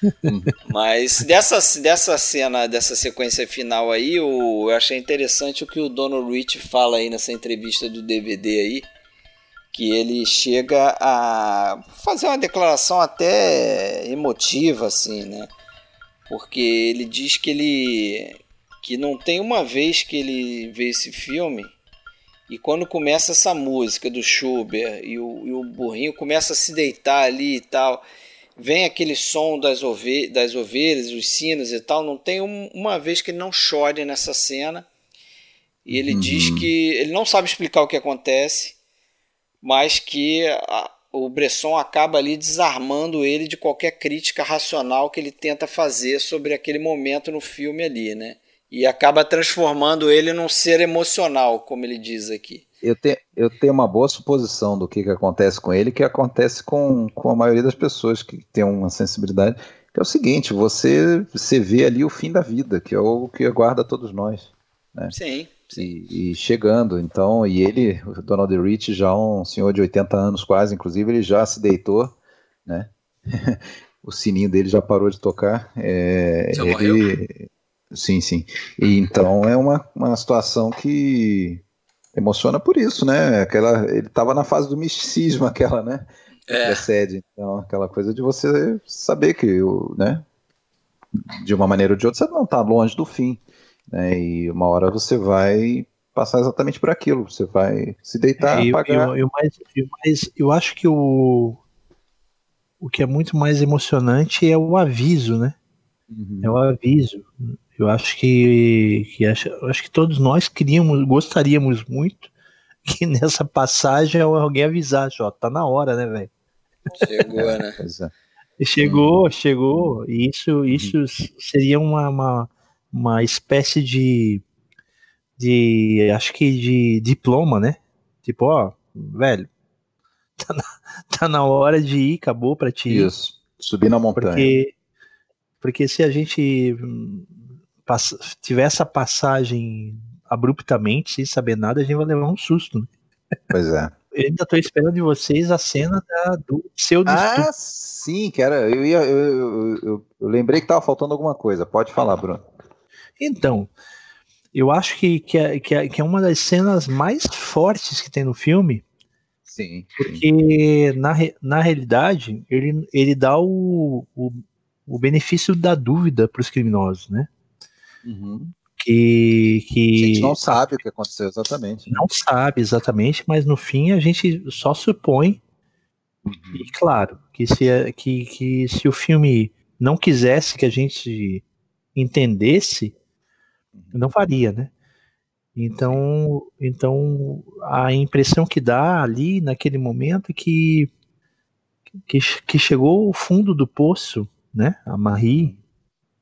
Mas dessa, dessa cena, dessa sequência final aí, eu achei interessante o que o Dono Rich fala aí nessa entrevista do DVD aí. Que ele chega a fazer uma declaração até emotiva, assim, né? Porque ele diz que ele. que não tem uma vez que ele vê esse filme e quando começa essa música do Schubert e o, e o burrinho começa a se deitar ali e tal, vem aquele som das, ove das ovelhas, os sinos e tal, não tem um- uma vez que ele não chore nessa cena. E ele Uhum. diz que ele não sabe explicar o que acontece, mas que a- o Bresson acaba ali desarmando ele de qualquer crítica racional que ele tenta fazer sobre aquele momento no filme ali, né? E acaba transformando ele num ser emocional, como ele diz aqui. Eu, te, eu tenho uma boa suposição do que, que acontece com ele, que acontece com, com a maioria das pessoas que tem uma sensibilidade, que é o seguinte, você, você vê ali o fim da vida, que é o que aguarda todos nós. Sim, sim. E, e chegando, então, e ele, o Donald Rich, já um senhor de 80 anos quase, inclusive, ele já se deitou, né? o sininho dele já parou de tocar. É, Já ele... Sim, sim. E então é uma, uma situação que emociona por isso, né? Aquela, ele estava na fase do misticismo, aquela, né? Que É. Precede. Então, aquela coisa de você saber que, o, né? De uma maneira ou de outra, você não está longe do fim. Né? E uma hora você vai passar exatamente por aquilo. Você vai se deitar, É, e, apagar. e o- e o mais, e o mais- eu acho que o, o que é muito mais emocionante é o aviso, né? Uhum. É o aviso. Eu acho que, que acho, acho que todos nós queríamos, gostaríamos muito que nessa passagem alguém avisasse, ó, tá na hora, né, velho? Chegou, né? É. Chegou, chegou. E isso, isso seria uma, uma, uma espécie de, de, acho que de diploma, né? Tipo, ó, velho, tá na, tá na hora de ir, acabou pra ti. Isso. Subir na montanha. Porque, porque se a gente passa- tiver essa passagem abruptamente, sem saber nada, a gente vai levar um susto. Né? Pois é. Eu ainda tô esperando de vocês a cena da, do seu. Ah, sim, que era. Eu, ia, eu, eu, eu- lembrei que tava faltando alguma coisa. Pode falar, Bruno. Então, eu acho que, que, é, que, é, que é uma das cenas mais fortes que tem no filme, Sim. sim. porque na, na realidade ele, ele dá o, o, o benefício da dúvida para os criminosos, né? Uhum. Que, A que gente não sabe o que aconteceu exatamente. não sabe exatamente, mas no fim a gente só supõe, Uhum. e claro, que se, que, que se o filme não quisesse que a gente entendesse, Não faria, né? Então, então a impressão que dá ali naquele momento é que, que, que chegou o fundo do poço, né? A Marie,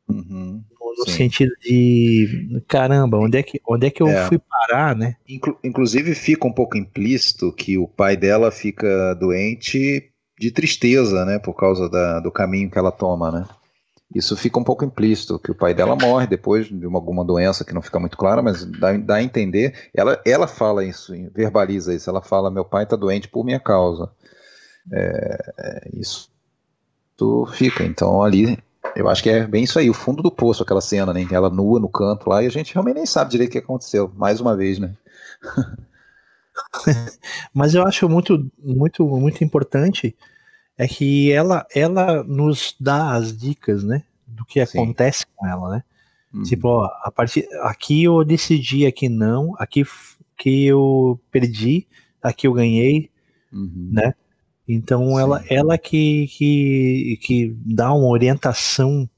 Uhum. No sentido de caramba, onde é que, onde é que eu É. fui parar, né? Inclu- inclusive fica um pouco implícito que o pai dela fica doente de tristeza, né, por causa da- do caminho que ela toma, né? Isso fica um pouco implícito, que o pai dela morre depois de uma, alguma doença que não fica muito clara, mas dá, dá a entender. Ela, ela fala isso, verbaliza isso. Ela fala: meu pai está doente por minha causa. É, é, isso, isso fica. Então ali, eu acho que é bem isso aí, o fundo do poço, aquela cena, né? Ela nua no canto lá e a gente realmente nem sabe direito o que aconteceu. Mais uma vez, né? Mas eu acho muito, muito, muito importante é que ela, ela nos dá as dicas, né? Do que Sim. acontece com ela, né? Uhum. Tipo, ó, a partir aqui eu decidi, aqui não, aqui que eu perdi, aqui eu ganhei. Uhum. né? Então ela, Sim. ela que, que, que dá uma orientação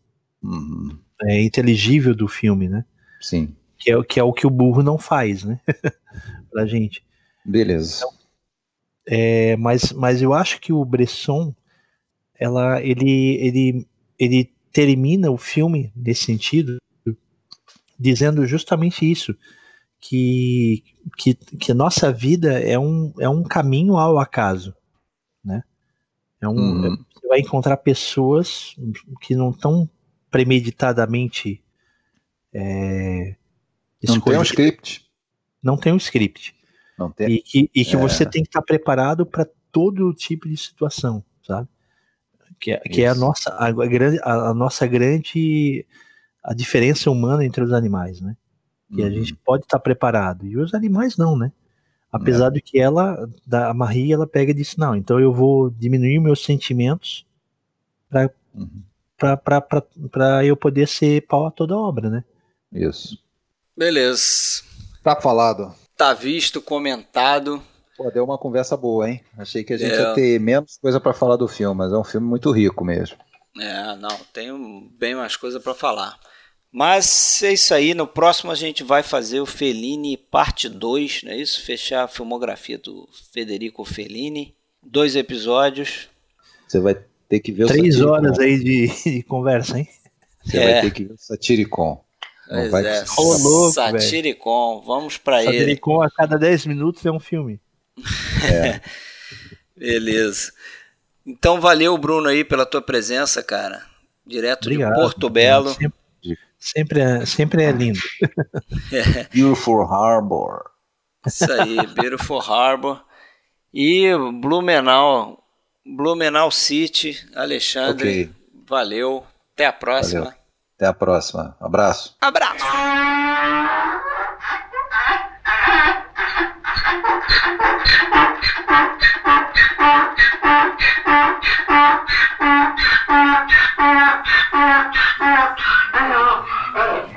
Uhum. é, inteligível do filme, né? Sim, Que é, o- que é o que o burro não faz, né? pra gente. beleza. É, mas, mas eu acho que o Bresson, ela, ele, ele, ele termina o filme nesse sentido, dizendo justamente isso, que, que, que nossa vida é um, é um caminho ao acaso, né? É um, Uhum. Você vai encontrar pessoas que não estão premeditadamente é, Não tem um script. não tem um script. Não tem. E que, e que É. você tem que estar preparado para todo tipo de situação, sabe? Que é, que é a nossa a, grande a, a nossa grande a diferença humana entre os animais, né? Que a Uhum. gente pode estar preparado e os animais não, né? É. Apesar de que ela da a Marie ela pega e diz não, então eu vou diminuir meus sentimentos Uhum. para eu poder ser pau a toda obra, né? Isso. Beleza. Tá falado. Tá visto, comentado. Pô, deu uma conversa boa, hein? Achei que a gente É. ia ter menos coisa pra falar do filme, mas é um filme muito rico mesmo. É, não, tenho bem mais coisa para falar. Mas é isso aí, no próximo a gente vai fazer o Fellini parte 2, não é isso? Fechar a filmografia do Federico Fellini. Dois episódios. Você vai ter que ver o Três horas aí de, de conversa, hein? Você É. vai ter que ver o Satiricon. Não vai é. Ô, louco, velho. Satiricon, vamos para ele. Satiricon a cada 10 minutos é um filme. Beleza. Então valeu, Bruno, aí pela tua presença, cara. Direto Obrigado. de Porto Belo. Sempre, sempre, é, sempre é lindo. Beautiful Harbor. Isso aí, Beautiful Harbor. E Blumenau, Blumenau City, Alexandre. Ok. Valeu. Até a próxima. Valeu. Até a próxima. Abraço. Abraço. Alors, euh, alors, alors.